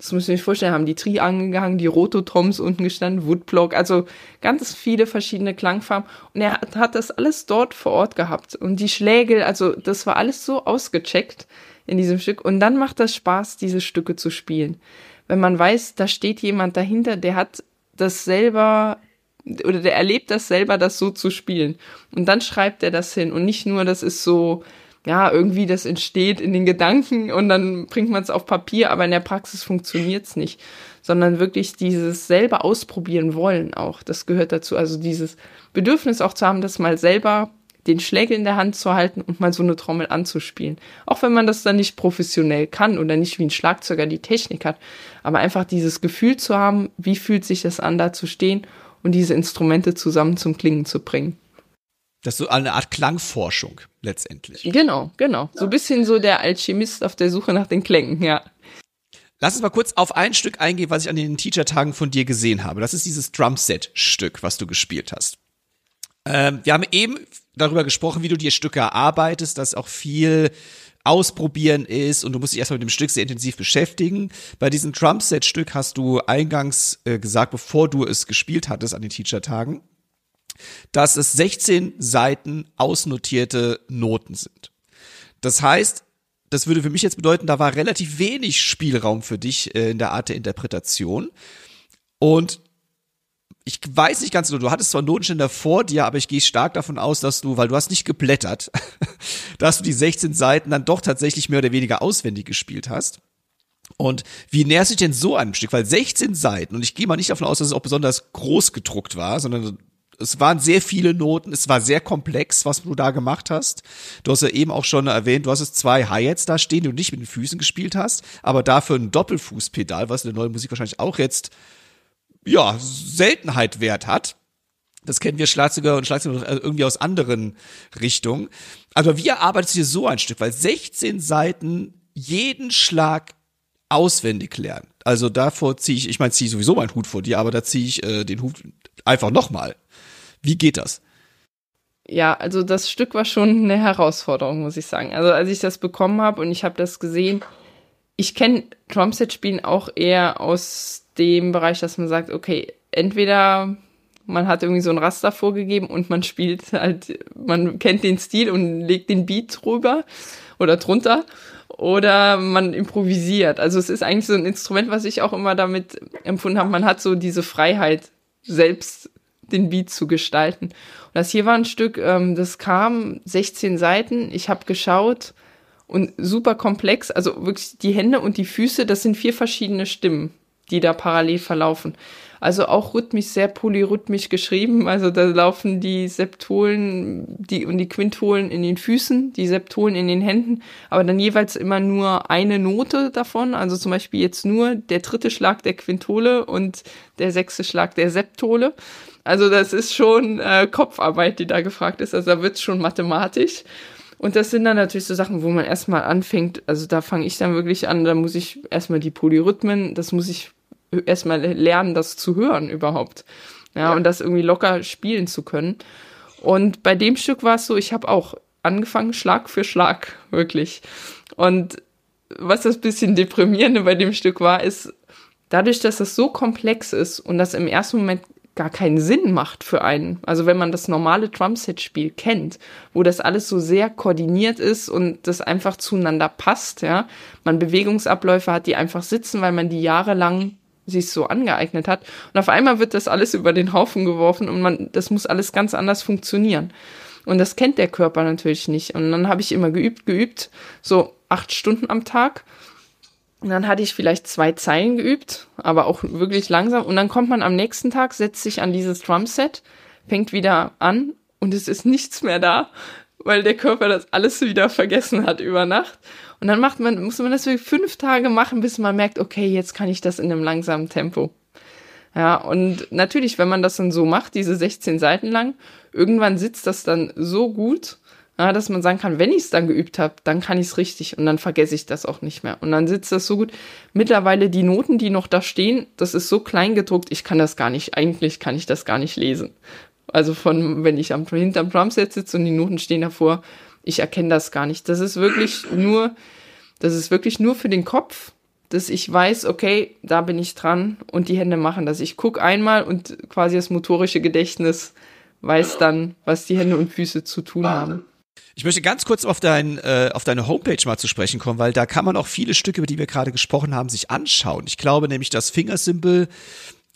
Das muss ich mir vorstellen, haben die Tri angegangen, die Rototoms unten gestanden, Woodblock, also ganz viele verschiedene Klangfarben. Und er hat, hat das alles dort vor Ort gehabt. Und die Schlägel, also das war alles so ausgecheckt in diesem Stück. Und dann macht das Spaß, diese Stücke zu spielen. Wenn man weiß, da steht jemand dahinter, der hat das selber oder der erlebt das selber, das so zu spielen. Und dann schreibt er das hin. Und nicht nur, das ist so, ja, irgendwie das entsteht in den Gedanken und dann bringt man es auf Papier, aber in der Praxis funktioniert es nicht. Sondern wirklich dieses selber ausprobieren wollen auch. Das gehört dazu. Also dieses Bedürfnis auch zu haben, das mal selber den Schlägel in der Hand zu halten und mal so eine Trommel anzuspielen. Auch wenn man das dann nicht professionell kann oder nicht wie ein Schlagzeuger die Technik hat. Aber einfach dieses Gefühl zu haben, wie fühlt sich das an, da zu stehen und diese Instrumente zusammen zum Klingen zu bringen. Das ist so eine Art Klangforschung letztendlich. Genau, genau. So ein bisschen so der Alchemist auf der Suche nach den Klängen, ja. Lass uns mal kurz auf ein Stück eingehen, was ich an den Teacher-Tagen von dir gesehen habe. Das ist dieses Drumset-Stück, was du gespielt hast. Ähm, wir haben eben darüber gesprochen, wie du dir Stücke erarbeitest, dass auch viel ausprobieren ist und du musst dich erstmal mit dem Stück sehr intensiv beschäftigen. Bei diesem Drumset-Stück hast du eingangs äh, gesagt, bevor du es gespielt hattest an den Teacher-Tagen, dass es 16 Seiten ausnotierte Noten sind. Das heißt, das würde für mich jetzt bedeuten, da war relativ wenig Spielraum für dich äh, in der Art der Interpretation. Und ich weiß nicht ganz genau, du hattest zwar Notenständer vor dir, aber ich gehe stark davon aus, dass du, weil du hast nicht geblättert, [laughs] dass du die 16 Seiten dann doch tatsächlich mehr oder weniger auswendig gespielt hast. Und wie näherst du dich denn so einem Stück? Weil 16 Seiten, und ich gehe mal nicht davon aus, dass es auch besonders groß gedruckt war, sondern es waren sehr viele Noten, es war sehr komplex, was du da gemacht hast. Du hast ja eben auch schon erwähnt, du hast es zwei Hi-Hats da stehen, die du nicht mit den Füßen gespielt hast, aber dafür ein Doppelfußpedal, was in der neuen Musik wahrscheinlich auch jetzt, ja, Seltenheit wert hat. Das kennen wir Schlagzeuger und Schlagzeuger irgendwie aus anderen Richtungen. Aber wie erarbeitest du dir so ein Stück? Weil 16 Seiten jeden Schlag auswendig lernen. Also davor ziehe ich, ich meine, ziehe sowieso meinen Hut vor dir, aber da ziehe ich äh, den Hut einfach nochmal. Wie geht das? Ja, also das Stück war schon eine Herausforderung, muss ich sagen. Also als ich das bekommen habe und ich habe das gesehen, ich kenne Drumset-Spielen auch eher aus dem Bereich, dass man sagt, okay, entweder man hat irgendwie so ein Raster vorgegeben und man spielt halt, man kennt den Stil und legt den Beat drüber oder drunter oder man improvisiert. Also es ist eigentlich so ein Instrument, was ich auch immer damit empfunden habe. Man hat so diese Freiheit, selbst den Beat zu gestalten. Und das hier war ein Stück, ähm, das kam 16 Seiten. Ich habe geschaut und super komplex. Also wirklich die Hände und die Füße, das sind vier verschiedene Stimmen, die da parallel verlaufen. Also auch rhythmisch, sehr polyrhythmisch geschrieben. Also da laufen die Septolen die, und die Quintolen in den Füßen, die Septolen in den Händen, aber dann jeweils immer nur eine Note davon. Also zum Beispiel jetzt nur der dritte Schlag der Quintole und der sechste Schlag der Septole. Also das ist schon äh, Kopfarbeit, die da gefragt ist. Also da wird's schon mathematisch. Und das sind dann natürlich so Sachen, wo man erstmal anfängt, also da fange ich dann wirklich an, da muss ich erstmal die Polyrhythmen, das muss ich erstmal lernen, das zu hören überhaupt. Ja, ja, und das irgendwie locker spielen zu können. Und bei dem Stück war es so, ich habe auch angefangen, Schlag für Schlag, wirklich. Und was das bisschen deprimierende bei dem Stück war, ist, dadurch, dass das so komplex ist und das im ersten Moment gar keinen Sinn macht für einen. Also wenn man das normale Drumset-Spiel kennt, wo das alles so sehr koordiniert ist und das einfach zueinander passt, ja, man Bewegungsabläufe hat, die einfach sitzen, weil man die jahrelang sich so angeeignet hat. Und auf einmal wird das alles über den Haufen geworfen und man, das muss alles ganz anders funktionieren. Und das kennt der Körper natürlich nicht. Und dann habe ich immer geübt, geübt, so acht Stunden am Tag. Und dann hatte ich vielleicht zwei Zeilen geübt, aber auch wirklich langsam. Und dann kommt man am nächsten Tag, setzt sich an dieses Drumset, fängt wieder an und es ist nichts mehr da, weil der Körper das alles wieder vergessen hat über Nacht. Und dann macht man, muss man das für fünf Tage machen, bis man merkt, okay, jetzt kann ich das in einem langsamen Tempo. Ja, und natürlich, wenn man das dann so macht, diese 16 Seiten lang, irgendwann sitzt das dann so gut, Ja, dass man sagen kann, wenn ich es dann geübt habe, dann kann ich es richtig und dann vergesse ich das auch nicht mehr. Und dann sitzt das so gut. Mittlerweile die Noten, die noch da stehen, das ist so klein gedruckt, ich kann das gar nicht, eigentlich kann ich das gar nicht lesen. Also von, wenn ich am, hinterm Drumset sitze und die Noten stehen davor, ich erkenne das gar nicht. Das ist wirklich nur, das ist wirklich nur für den Kopf, dass ich weiß, okay, da bin ich dran und die Hände machen das. Ich gucke einmal und quasi das motorische Gedächtnis weiß dann, was die Hände und Füße zu tun haben. Ich möchte ganz kurz auf, dein, äh, auf deine Homepage mal zu sprechen kommen, weil da kann man auch viele Stücke, über die wir gerade gesprochen haben, sich anschauen. Ich glaube nämlich, das Fingersymbol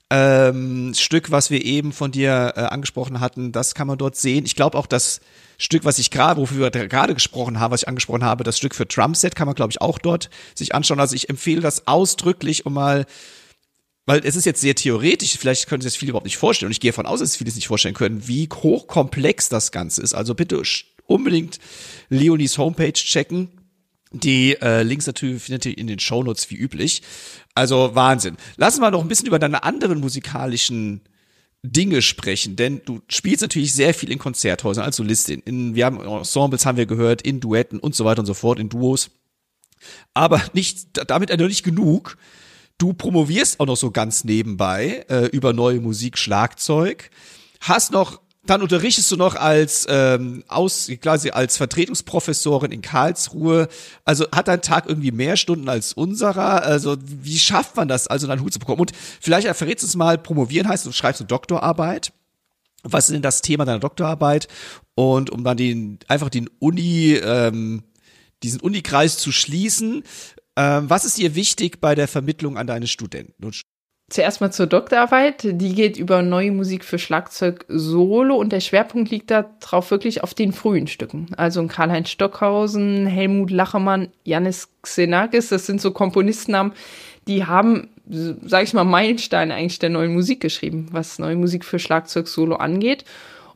ähm, Stück, was wir eben von dir äh, angesprochen hatten, das kann man dort sehen. Ich glaube auch das Stück, was ich gerade, wofür wir gerade gesprochen haben, was ich angesprochen habe, das Stück für Drumset kann man, glaube ich, auch dort sich anschauen. Also ich empfehle das ausdrücklich, um mal weil es ist jetzt sehr theoretisch, vielleicht können Sie das viele überhaupt nicht vorstellen und ich gehe davon aus, dass Sie vieles nicht vorstellen können, wie hochkomplex das Ganze ist. Also bitte unbedingt Leonis Homepage checken. Die äh, Links natürlich findet ihr in den Shownotes wie üblich. Also Wahnsinn. Lassen wir noch ein bisschen über deine anderen musikalischen Dinge sprechen, denn du spielst natürlich sehr viel in Konzerthäusern als Solistin. In, wir haben Ensembles haben wir gehört, in Duetten und so weiter und so fort, in Duos. Aber nicht, damit noch nicht genug. Du promovierst auch noch so ganz nebenbei äh, über neue Musik, Schlagzeug. Hast noch dann unterrichtest du noch als ähm, aus quasi als Vertretungsprofessorin in Karlsruhe. Also hat dein Tag irgendwie mehr Stunden als unserer. Also wie schafft man das, also einen Hut zu bekommen? Und vielleicht verrätst du es mal, promovieren heißt, du schreibst eine Doktorarbeit. Was ist denn das Thema deiner Doktorarbeit? Und um dann den einfach den Uni ähm, diesen Unikreis zu schließen, ähm, was ist dir wichtig bei der Vermittlung an deine Studenten? Zuerst mal zur Doktorarbeit. Die geht über neue Musik für Schlagzeug Solo und der Schwerpunkt liegt da drauf wirklich auf den frühen Stücken. Also Karl-Heinz Stockhausen, Helmut Lachermann, Janis Xenakis, das sind so Komponistennamen, die haben, sag ich mal, Meilensteine eigentlich der neuen Musik geschrieben, was neue Musik für Schlagzeug Solo angeht.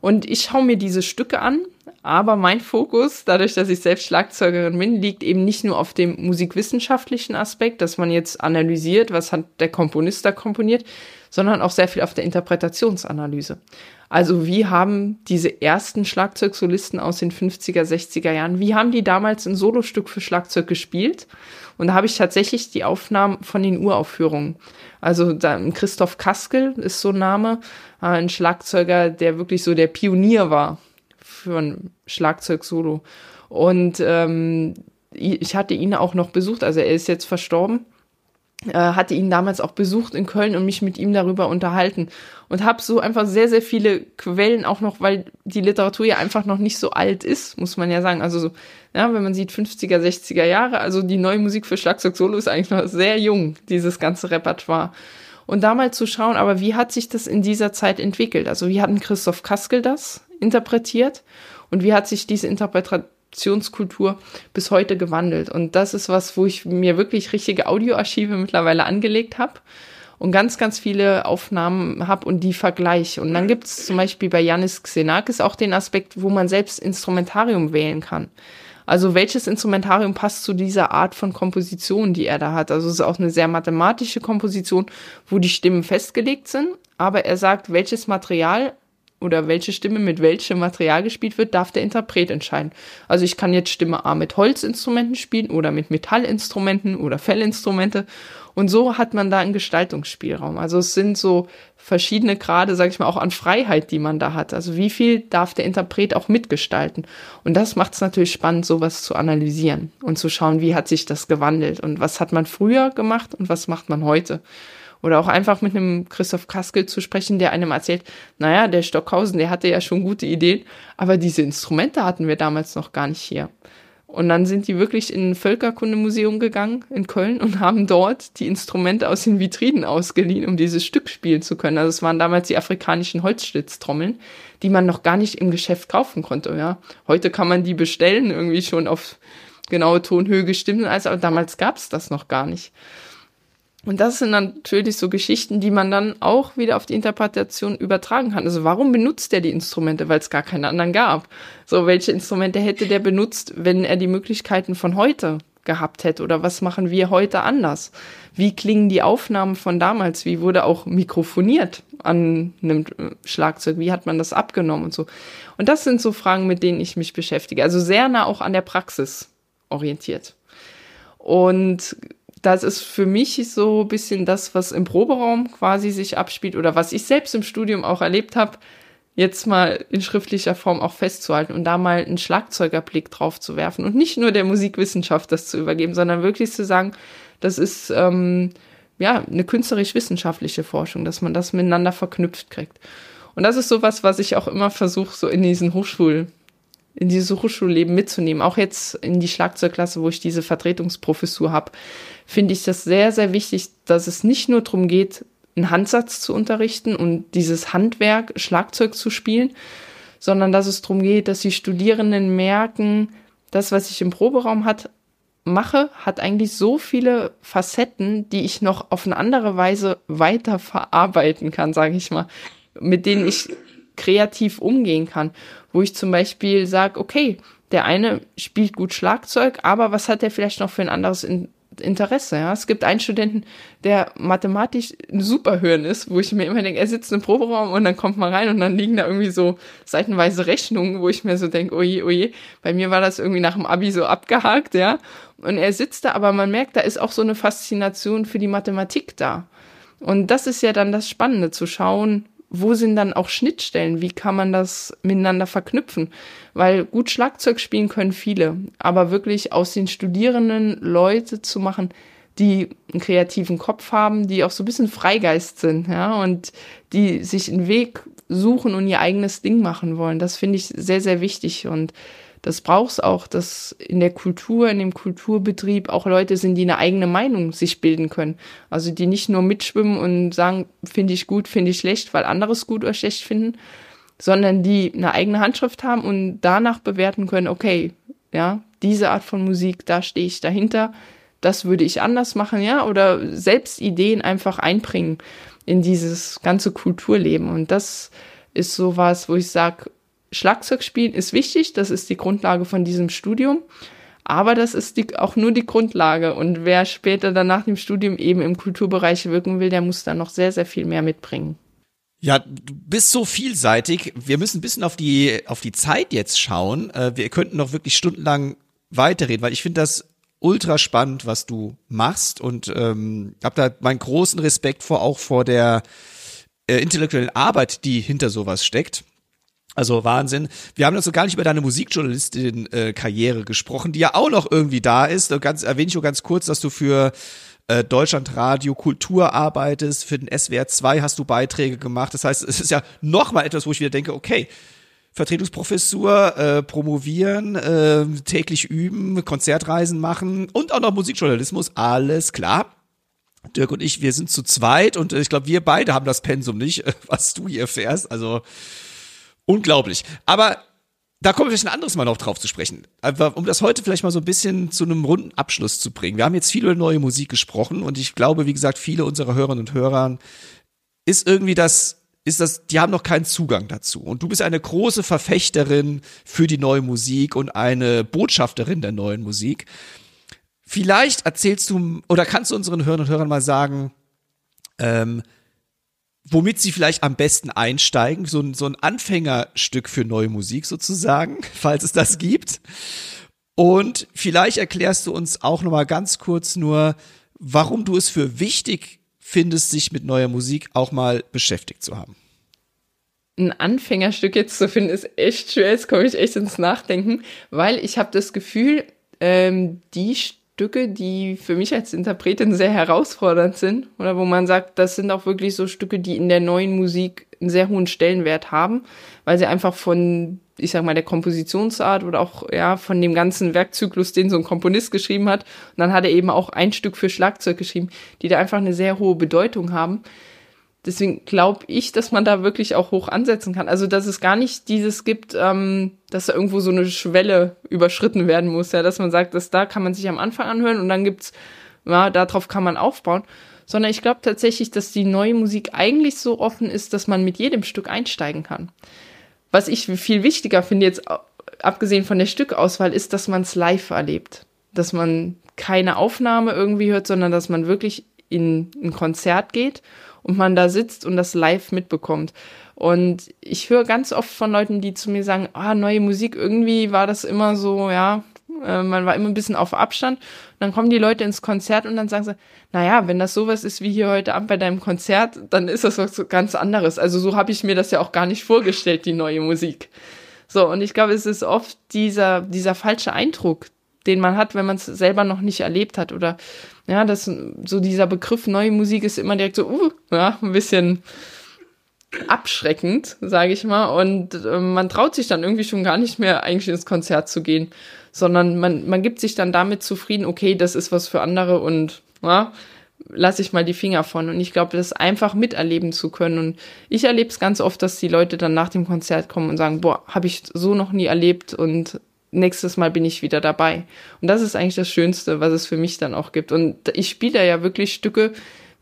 Und ich schaue mir diese Stücke an, aber mein Fokus, dadurch, dass ich selbst Schlagzeugerin bin, liegt eben nicht nur auf dem musikwissenschaftlichen Aspekt, dass man jetzt analysiert, was hat der Komponist da komponiert, sondern auch sehr viel auf der Interpretationsanalyse. Also wie haben diese ersten Schlagzeugsolisten aus den 50er, 60er Jahren, wie haben die damals ein Solostück für Schlagzeug gespielt? Und da habe ich tatsächlich die Aufnahmen von den Uraufführungen. Also da, Christoph Kaskel ist so ein Name, äh, ein Schlagzeuger, der wirklich so der Pionier war für ein Schlagzeug-Solo. Und ähm, ich hatte ihn auch noch besucht, also er ist jetzt verstorben, äh, hatte ihn damals auch besucht in Köln und mich mit ihm darüber unterhalten und habe so einfach sehr, sehr viele Quellen auch noch, weil die Literatur ja einfach noch nicht so alt ist, muss man ja sagen. Also so, ja, wenn man sieht 50er, 60er Jahre, also die neue Musik für Schlagzeug Solo ist eigentlich noch sehr jung, dieses ganze Repertoire. Und da mal zu schauen, aber wie hat sich das in dieser Zeit entwickelt? Also wie hat ein Christoph Kaskel das interpretiert und wie hat sich diese Interpretationskultur bis heute gewandelt. Und das ist was, wo ich mir wirklich richtige Audioarchive mittlerweile angelegt habe und ganz, ganz viele Aufnahmen habe und die vergleiche. Und dann gibt es zum Beispiel bei Janis Xenakis auch den Aspekt, wo man selbst Instrumentarium wählen kann. Also welches Instrumentarium passt zu dieser Art von Komposition, die er da hat? Also es ist auch eine sehr mathematische Komposition, wo die Stimmen festgelegt sind, aber er sagt, welches Material oder welche Stimme mit welchem Material gespielt wird, darf der Interpret entscheiden. Also ich kann jetzt Stimme A mit Holzinstrumenten spielen oder mit Metallinstrumenten oder Fellinstrumente. Und so hat man da einen Gestaltungsspielraum. Also es sind so verschiedene Grade, sage ich mal, auch an Freiheit, die man da hat. Also wie viel darf der Interpret auch mitgestalten? Und das macht es natürlich spannend, sowas zu analysieren und zu schauen, wie hat sich das gewandelt und was hat man früher gemacht und was macht man heute. Oder auch einfach mit einem Christoph Kaskel zu sprechen, der einem erzählt, naja, der Stockhausen, der hatte ja schon gute Ideen, aber diese Instrumente hatten wir damals noch gar nicht hier. Und dann sind die wirklich in ein Völkerkundemuseum gegangen in Köln und haben dort die Instrumente aus den Vitrinen ausgeliehen, um dieses Stück spielen zu können. Also es waren damals die afrikanischen Holzschlitztrommeln, die man noch gar nicht im Geschäft kaufen konnte. Ja, heute kann man die bestellen, irgendwie schon auf genaue Tonhöhe gestimmt, also aber damals gab es das noch gar nicht. Und das sind natürlich so Geschichten, die man dann auch wieder auf die Interpretation übertragen kann. Also warum benutzt er die Instrumente? Weil es gar keine anderen gab. So, welche Instrumente hätte der benutzt, wenn er die Möglichkeiten von heute gehabt hätte? Oder was machen wir heute anders? Wie klingen die Aufnahmen von damals? Wie wurde auch mikrofoniert? an einem Schlagzeug? Wie hat man das abgenommen und so? Und das sind so Fragen, mit denen ich mich beschäftige. Also sehr nah auch an der Praxis orientiert. Und das ist für mich so ein bisschen das, was im Proberaum quasi sich abspielt oder was ich selbst im Studium auch erlebt habe, jetzt mal in schriftlicher Form auch festzuhalten und da mal einen Schlagzeugerblick drauf zu werfen und nicht nur der Musikwissenschaft das zu übergeben, sondern wirklich zu sagen, das ist ähm, ja eine künstlerisch-wissenschaftliche Forschung, dass man das miteinander verknüpft kriegt. Und das ist sowas, was ich auch immer versuche, so in diesen Hochschul, in dieses Hochschulleben mitzunehmen. Auch jetzt in die Schlagzeugklasse, wo ich diese Vertretungsprofessur habe, finde ich das sehr, sehr wichtig, dass es nicht nur darum geht, einen Handsatz zu unterrichten und dieses Handwerk, Schlagzeug zu spielen, sondern dass es darum geht, dass die Studierenden merken, das, was ich im Proberaum hat, mache, hat eigentlich so viele Facetten, die ich noch auf eine andere Weise weiter verarbeiten kann, sage ich mal, mit denen ich kreativ umgehen kann, wo ich zum Beispiel sage, okay, der eine spielt gut Schlagzeug, aber was hat er vielleicht noch für ein anderes Interesse. Ja? Es gibt einen Studenten, der mathematisch ein Superhirn ist, wo ich mir immer denke, er sitzt im Proberaum und dann kommt man rein und dann liegen da irgendwie so seitenweise Rechnungen, wo ich mir so denke, oje, oje, bei mir war das irgendwie nach dem Abi so abgehakt, ja. Und er sitzt da, aber man merkt, da ist auch so eine Faszination für die Mathematik da. Und das ist ja dann das Spannende, zu schauen, wo sind dann auch Schnittstellen? Wie kann man das miteinander verknüpfen? Weil gut Schlagzeug spielen können viele, aber wirklich aus den Studierenden Leute zu machen, die einen kreativen Kopf haben, die auch so ein bisschen Freigeist sind, ja, und die sich einen Weg suchen und ihr eigenes Ding machen wollen. Das finde ich sehr, sehr wichtig und das braucht's auch, dass in der Kultur, in dem Kulturbetrieb auch Leute sind, die eine eigene Meinung sich bilden können. Also die nicht nur mitschwimmen und sagen, finde ich gut, finde ich schlecht, weil andere es gut oder schlecht finden, sondern die eine eigene Handschrift haben und danach bewerten können, okay, ja, diese Art von Musik, da stehe ich dahinter, das würde ich anders machen, ja, oder selbst Ideen einfach einbringen in dieses ganze Kulturleben. Und das ist sowas, wo ich sage, Schlagzeug spielen ist wichtig, das ist die Grundlage von diesem Studium. Aber das ist die, auch nur die Grundlage. Und wer später dann nach dem Studium eben im Kulturbereich wirken will, der muss da noch sehr, sehr viel mehr mitbringen. Ja, du bist so vielseitig. Wir müssen ein bisschen auf die, auf die Zeit jetzt schauen. Äh, wir könnten noch wirklich stundenlang weiterreden, weil ich finde das ultra spannend, was du machst und ähm, habe da meinen großen Respekt vor, auch vor der äh, intellektuellen Arbeit, die hinter sowas steckt. Also Wahnsinn. Wir haben also gar nicht über deine Musikjournalistin-Karriere äh, gesprochen, die ja auch noch irgendwie da ist. Ganz, erwähne ich nur ganz kurz, dass du für äh, Deutschlandradio Kultur arbeitest, für den SWR 2 hast du Beiträge gemacht. Das heißt, es ist ja noch mal etwas, wo ich wieder denke, okay, Vertretungsprofessur, äh, promovieren, äh, täglich üben, Konzertreisen machen und auch noch Musikjournalismus, alles klar. Dirk und ich, wir sind zu zweit und ich glaube, wir beide haben das Pensum nicht, [laughs] was du hier fährst. Also Unglaublich. Aber da kommen wir vielleicht ein anderes Mal noch drauf zu sprechen. Aber um das heute vielleicht mal so ein bisschen zu einem runden Abschluss zu bringen. Wir haben jetzt viel über neue Musik gesprochen und ich glaube, wie gesagt, viele unserer Hörerinnen und Hörer ist irgendwie das, ist das, die haben noch keinen Zugang dazu. Und du bist eine große Verfechterin für die neue Musik und eine Botschafterin der neuen Musik. Vielleicht erzählst du oder kannst du unseren Hörern und Hörern mal sagen, ähm, womit sie vielleicht am besten einsteigen, so ein, so ein Anfängerstück für neue Musik sozusagen, [laughs] falls es das gibt. Und vielleicht erklärst du uns auch noch mal ganz kurz nur, warum du es für wichtig findest, sich mit neuer Musik auch mal beschäftigt zu haben. Ein Anfängerstück jetzt zu finden, ist echt schwer. Jetzt komme ich echt ins Nachdenken, weil ich habe das Gefühl, ähm, die Stücke, die für mich als Interpretin sehr herausfordernd sind oder wo man sagt, das sind auch wirklich so Stücke, die in der neuen Musik einen sehr hohen Stellenwert haben, weil sie einfach von, ich sag mal, der Kompositionsart oder auch ja von dem ganzen Werkzyklus, den so ein Komponist geschrieben hat, und dann hat er eben auch ein Stück für Schlagzeug geschrieben, die da einfach eine sehr hohe Bedeutung haben deswegen glaube ich, dass man da wirklich auch hoch ansetzen kann. Also dass es gar nicht dieses gibt, ähm, dass da irgendwo so eine Schwelle überschritten werden muss, ja, dass man sagt, dass da kann man sich am Anfang anhören und dann gibt's, ja, darauf kann man aufbauen. Sondern ich glaube tatsächlich, dass die neue Musik eigentlich so offen ist, dass man mit jedem Stück einsteigen kann. Was ich viel wichtiger finde, jetzt abgesehen von der Stückauswahl, ist, dass man es live erlebt. Dass man keine Aufnahme irgendwie hört, sondern dass man wirklich in ein Konzert geht und man da sitzt und das live mitbekommt. Und ich höre ganz oft von Leuten, die zu mir sagen, ah, neue Musik, irgendwie war das immer so, ja, äh, man war immer ein bisschen auf Abstand. Und dann kommen die Leute ins Konzert und dann sagen sie, naja, wenn das sowas ist wie hier heute Abend bei deinem Konzert, dann ist das was ganz anderes. Also so habe ich mir das ja auch gar nicht vorgestellt, die neue Musik. So, und ich glaube, es ist oft dieser, dieser falsche Eindruck, den man hat, wenn man es selber noch nicht erlebt hat. Oder ja, das so dieser Begriff neue Musik ist immer direkt so, uh, ja, ein bisschen abschreckend, sage ich mal. Und äh, man traut sich dann irgendwie schon gar nicht mehr eigentlich ins Konzert zu gehen, sondern man, man gibt sich dann damit zufrieden, okay, das ist was für andere und ja, lasse ich mal die Finger von. Und ich glaube, das einfach miterleben zu können. Und ich erlebe es ganz oft, dass die Leute dann nach dem Konzert kommen und sagen, boah, habe ich so noch nie erlebt und nächstes Mal bin ich wieder dabei. Und das ist eigentlich das Schönste, was es für mich dann auch gibt. Und ich spiele ja wirklich Stücke,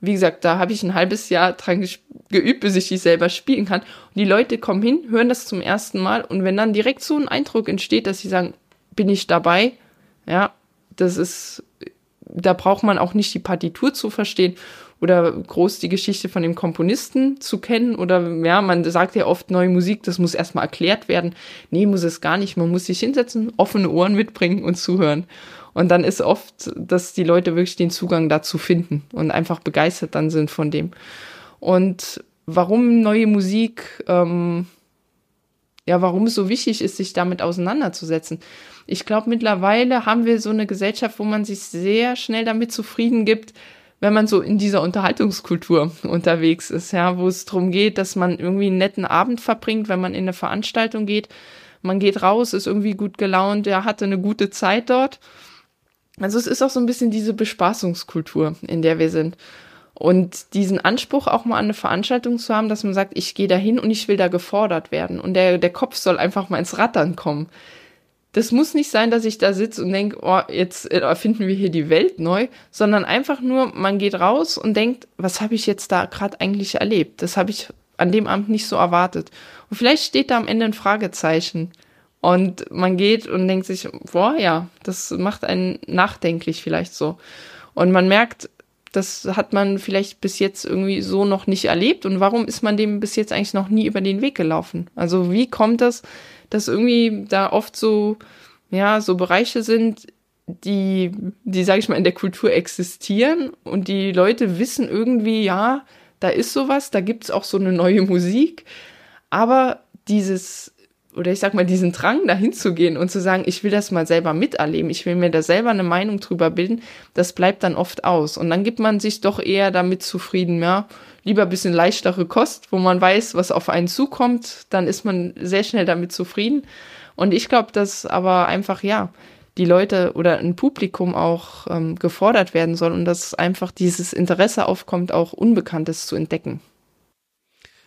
wie gesagt, da habe ich ein halbes Jahr dran geübt, bis ich die selber spielen kann. Und die Leute kommen hin, hören das zum ersten Mal und wenn dann direkt so ein Eindruck entsteht, dass sie sagen, bin ich dabei, ja, das ist, da braucht man auch nicht die Partitur zu verstehen oder groß die Geschichte von dem Komponisten zu kennen oder ja, man sagt ja oft neue Musik, das muss erstmal erklärt werden. Nee, muss es gar nicht. Man muss sich hinsetzen, offene Ohren mitbringen und zuhören. Und dann ist oft, dass die Leute wirklich den Zugang dazu finden und einfach begeistert dann sind von dem. Und warum neue Musik, ähm, ja, warum es so wichtig ist, sich damit auseinanderzusetzen. Ich glaube, mittlerweile haben wir so eine Gesellschaft, wo man sich sehr schnell damit zufrieden gibt, wenn man so in dieser Unterhaltungskultur unterwegs ist, ja, wo es darum geht, dass man irgendwie einen netten Abend verbringt, wenn man in eine Veranstaltung geht. Man geht raus, ist irgendwie gut gelaunt, ja, hatte eine gute Zeit dort also es ist auch so ein bisschen diese Bespaßungskultur, in der wir sind. Und diesen Anspruch auch mal an eine Veranstaltung zu haben, dass man sagt, ich gehe da hin und ich will da gefordert werden. Und der, der Kopf soll einfach mal ins Rattern kommen. Das muss nicht sein, dass ich da sitze und denke, oh, jetzt erfinden wir hier die Welt neu, sondern einfach nur, man geht raus und denkt, was habe ich jetzt da gerade eigentlich erlebt? Das habe ich an dem Abend nicht so erwartet. Und vielleicht steht da am Ende ein Fragezeichen. Und man geht und denkt sich, boah, ja, das macht einen nachdenklich vielleicht so. Und man merkt, das hat man vielleicht bis jetzt irgendwie so noch nicht erlebt. Und warum ist man dem bis jetzt eigentlich noch nie über den Weg gelaufen? Also wie kommt das, dass irgendwie da oft so, ja, so Bereiche sind, die, die, sage ich mal, in der Kultur existieren und die Leute wissen irgendwie, ja, da ist sowas, da gibt's auch so eine neue Musik, aber dieses oder ich sag mal, diesen Drang dahin zu gehen und zu sagen, ich will das mal selber miterleben, ich will mir da selber eine Meinung drüber bilden, das bleibt dann oft aus. Und dann gibt man sich doch eher damit zufrieden, ja, lieber ein bisschen leichtere Kost, wo man weiß, was auf einen zukommt, dann ist man sehr schnell damit zufrieden. Und ich glaube, dass aber einfach, ja, die Leute oder ein Publikum auch ähm, gefordert werden soll und dass einfach dieses Interesse aufkommt, auch Unbekanntes zu entdecken.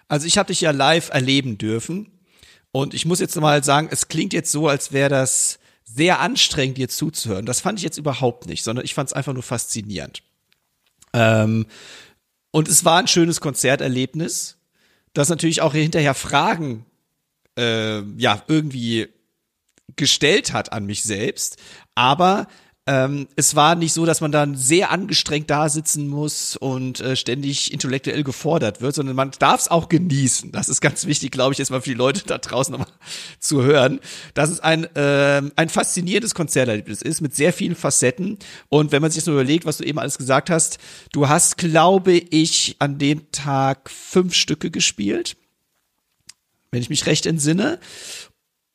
Also ich habe dich ja live erleben dürfen und ich muss jetzt mal sagen, es klingt jetzt so, als wäre das sehr anstrengend, dir zuzuhören. Das fand ich jetzt überhaupt nicht, sondern ich fand es einfach nur faszinierend. Ähm, und es war ein schönes Konzerterlebnis, das natürlich auch hinterher Fragen äh, ja irgendwie gestellt hat an mich selbst, aber ähm, es war nicht so, dass man dann sehr angestrengt da sitzen muss und äh, ständig intellektuell gefordert wird, sondern man darf es auch genießen. Das ist ganz wichtig, glaube ich, jetzt mal für die Leute da draußen nochmal zu hören, dass es ein, äh, ein faszinierendes Konzerterlebnis ist mit sehr vielen Facetten. Und wenn man sich jetzt nur überlegt, was du eben alles gesagt hast, du hast, glaube ich, an dem Tag fünf Stücke gespielt wenn ich mich recht entsinne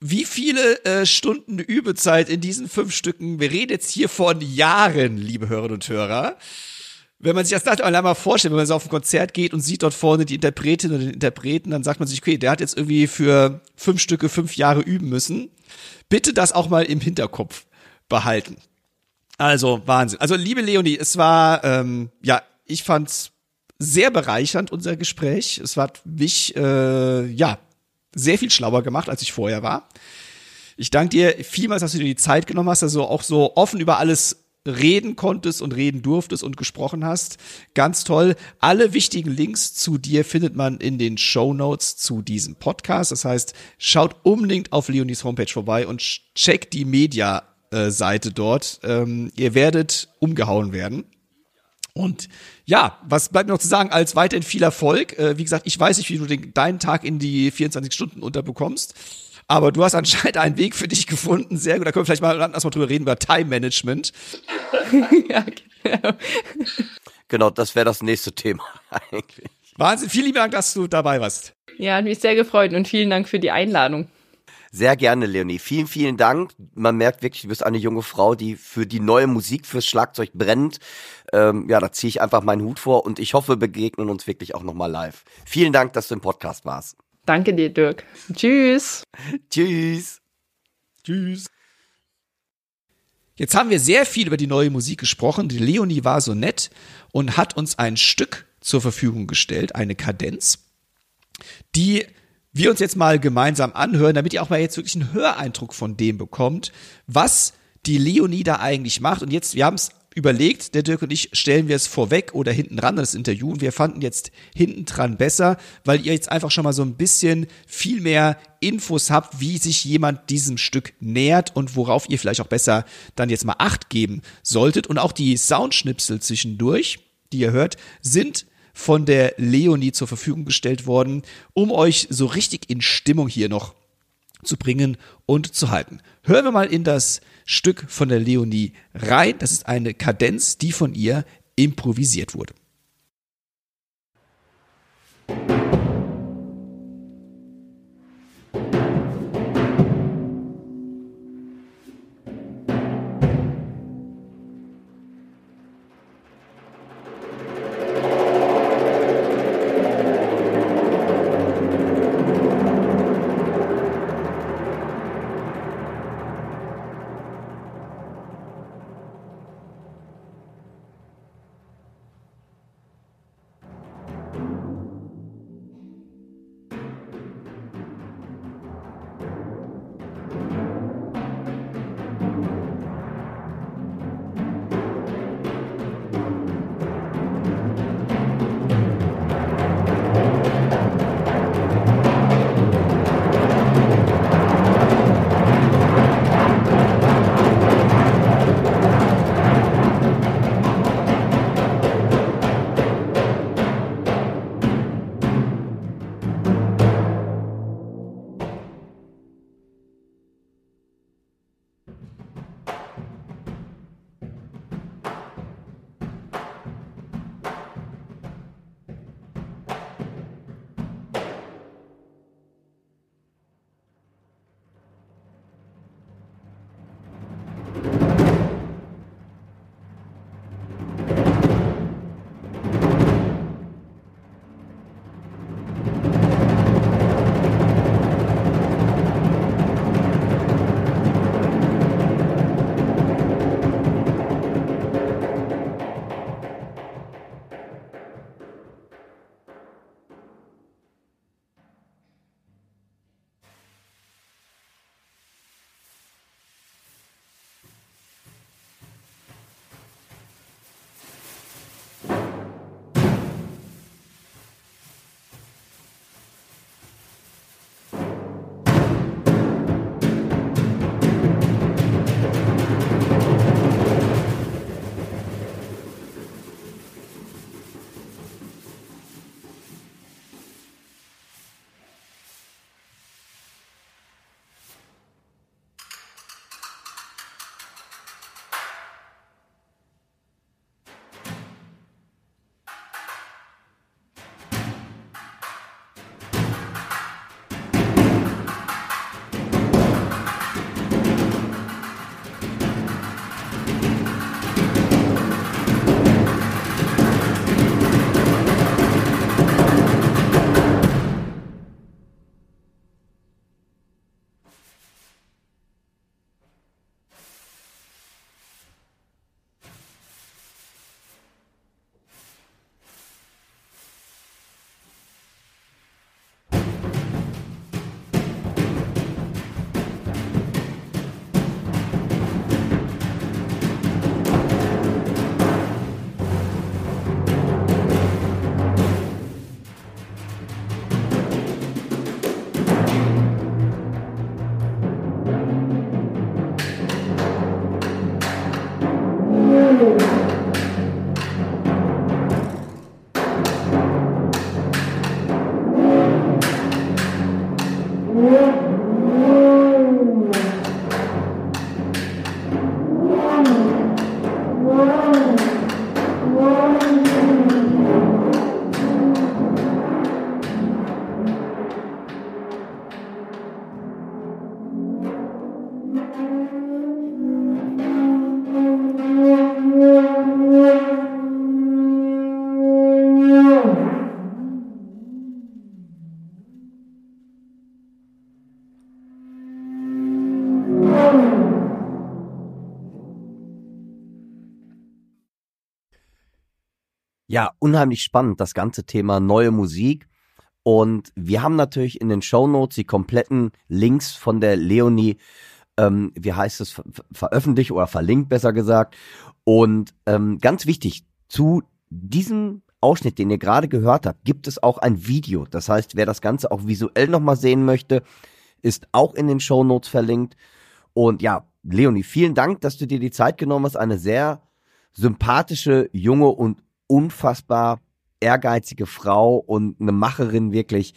wie viele äh, Stunden Übezeit in diesen fünf Stücken, wir reden jetzt hier von Jahren, liebe Hörerinnen und Hörer. Wenn man sich das dann einmal vorstellt, wenn man so auf ein Konzert geht und sieht dort vorne die Interpretin oder den Interpreten, dann sagt man sich, okay, der hat jetzt irgendwie für fünf Stücke fünf Jahre üben müssen. Bitte das auch mal im Hinterkopf behalten. Also Wahnsinn. Also liebe Leonie, es war ähm, ja, ich fand's sehr bereichernd unser Gespräch. Es war mich äh, ja sehr viel schlauer gemacht, als ich vorher war. Ich danke dir vielmals, dass du dir die Zeit genommen hast, also auch so offen über alles reden konntest und reden durftest und gesprochen hast. Ganz toll. Alle wichtigen Links zu dir findet man in den Show Notes zu diesem Podcast. Das heißt, schaut unbedingt auf Leonis Homepage vorbei und checkt die Media-Seite dort. Ähm, ihr werdet umgehauen werden. Und ja, was bleibt mir noch zu sagen, als weiterhin viel Erfolg. Äh, wie gesagt, ich weiß nicht, wie du den, deinen Tag in die 24 Stunden unterbekommst. Aber du hast anscheinend einen Weg für dich gefunden. Sehr gut. Da können wir vielleicht mal erstmal drüber reden, über Time Management. [laughs] ja, genau. Genau, das wäre das nächste Thema [laughs] eigentlich. Wahnsinn. Vielen lieben Dank, dass du dabei warst. Ja, hat mich sehr gefreut und vielen Dank für die Einladung. Sehr gerne, Leonie. Vielen, vielen Dank. Man merkt wirklich, du bist eine junge Frau, die für die neue Musik, fürs Schlagzeug brennt. Ähm, ja, da ziehe ich einfach meinen Hut vor und ich hoffe, wir begegnen uns wirklich auch nochmal live. Vielen Dank, dass du im Podcast warst. Danke dir, Dirk. Tschüss. Tschüss. Tschüss. Jetzt haben wir sehr viel über die neue Musik gesprochen. Die Leonie war so nett und hat uns ein Stück zur Verfügung gestellt, eine Kadenz, die wir uns jetzt mal gemeinsam anhören, damit ihr auch mal jetzt wirklich einen Höreindruck von dem bekommt, was die Leonie da eigentlich macht. Und jetzt, wir haben es überlegt, der Dirk und ich, stellen wir es vorweg oder hinten dran, das Interview. Und wir fanden jetzt hinten dran besser, weil ihr jetzt einfach schon mal so ein bisschen viel mehr Infos habt, wie sich jemand diesem Stück nähert und worauf ihr vielleicht auch besser dann jetzt mal Acht geben solltet. Und auch die Soundschnipsel zwischendurch, die ihr hört, sind von der Leonie zur Verfügung gestellt worden, um euch so richtig in Stimmung hier noch zu bringen und zu halten. Hören wir mal in das Stück von der Leonie rein. Das ist eine Kadenz, die von ihr improvisiert wurde. Ja, unheimlich spannend, das ganze Thema neue Musik. Und wir haben natürlich in den Shownotes die kompletten Links von der Leonie, ähm, wie heißt es, ver veröffentlicht oder verlinkt, besser gesagt. Und ähm, ganz wichtig, zu diesem Ausschnitt, den ihr gerade gehört habt, gibt es auch ein Video. Das heißt, wer das Ganze auch visuell nochmal sehen möchte, ist auch in den Shownotes verlinkt. Und ja, Leonie, vielen Dank, dass du dir die Zeit genommen hast. Eine sehr sympathische, junge und unfassbar ehrgeizige Frau und eine Macherin wirklich,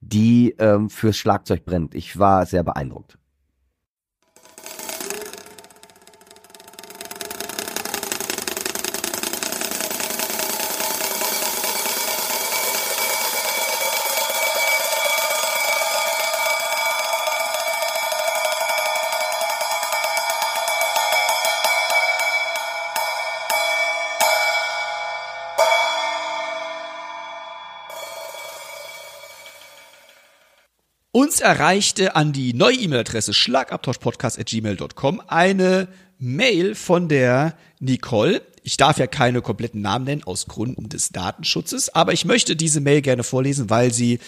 die ähm, fürs Schlagzeug brennt. Ich war sehr beeindruckt. Uns erreichte an die neue E-Mail-Adresse schlagabtauschpodcast.gmail.com eine Mail von der Nicole. Ich darf ja keine kompletten Namen nennen aus Gründen des Datenschutzes, aber ich möchte diese Mail gerne vorlesen, weil sie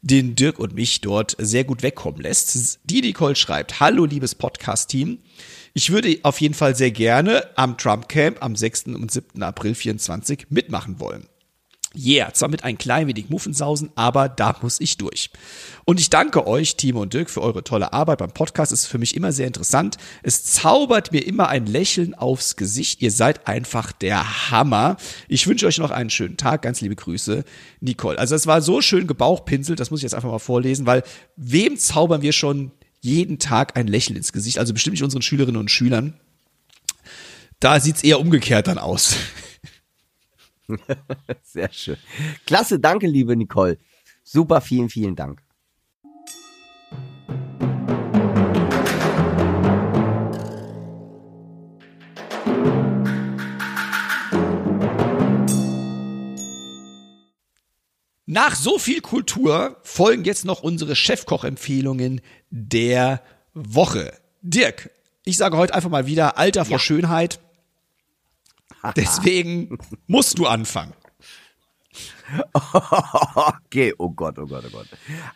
den Dirk und mich dort sehr gut wegkommen lässt. Die Nicole schreibt, Hallo liebes Podcast-Team. Ich würde auf jeden Fall sehr gerne am Trump Camp am 6. und 7. April 24 mitmachen wollen. Yeah, zwar mit ein klein wenig Muffensausen, aber da muss ich durch. Und ich danke euch, Timo und Dirk, für eure tolle Arbeit beim Podcast. Es ist für mich immer sehr interessant. Es zaubert mir immer ein Lächeln aufs Gesicht. Ihr seid einfach der Hammer. Ich wünsche euch noch einen schönen Tag. Ganz liebe Grüße, Nicole. Also es war so schön gebauchpinselt, das muss ich jetzt einfach mal vorlesen, weil wem zaubern wir schon jeden Tag ein Lächeln ins Gesicht? Also bestimmt nicht unseren Schülerinnen und Schülern. Da sieht's eher umgekehrt dann aus. [laughs] Sehr schön. Klasse, danke, liebe Nicole. Super, vielen, vielen Dank. Nach so viel Kultur folgen jetzt noch unsere Chefkoch-Empfehlungen der Woche. Dirk, ich sage heute einfach mal wieder Alter vor Schönheit. Deswegen musst du anfangen. [laughs] okay, oh Gott, oh Gott, oh Gott.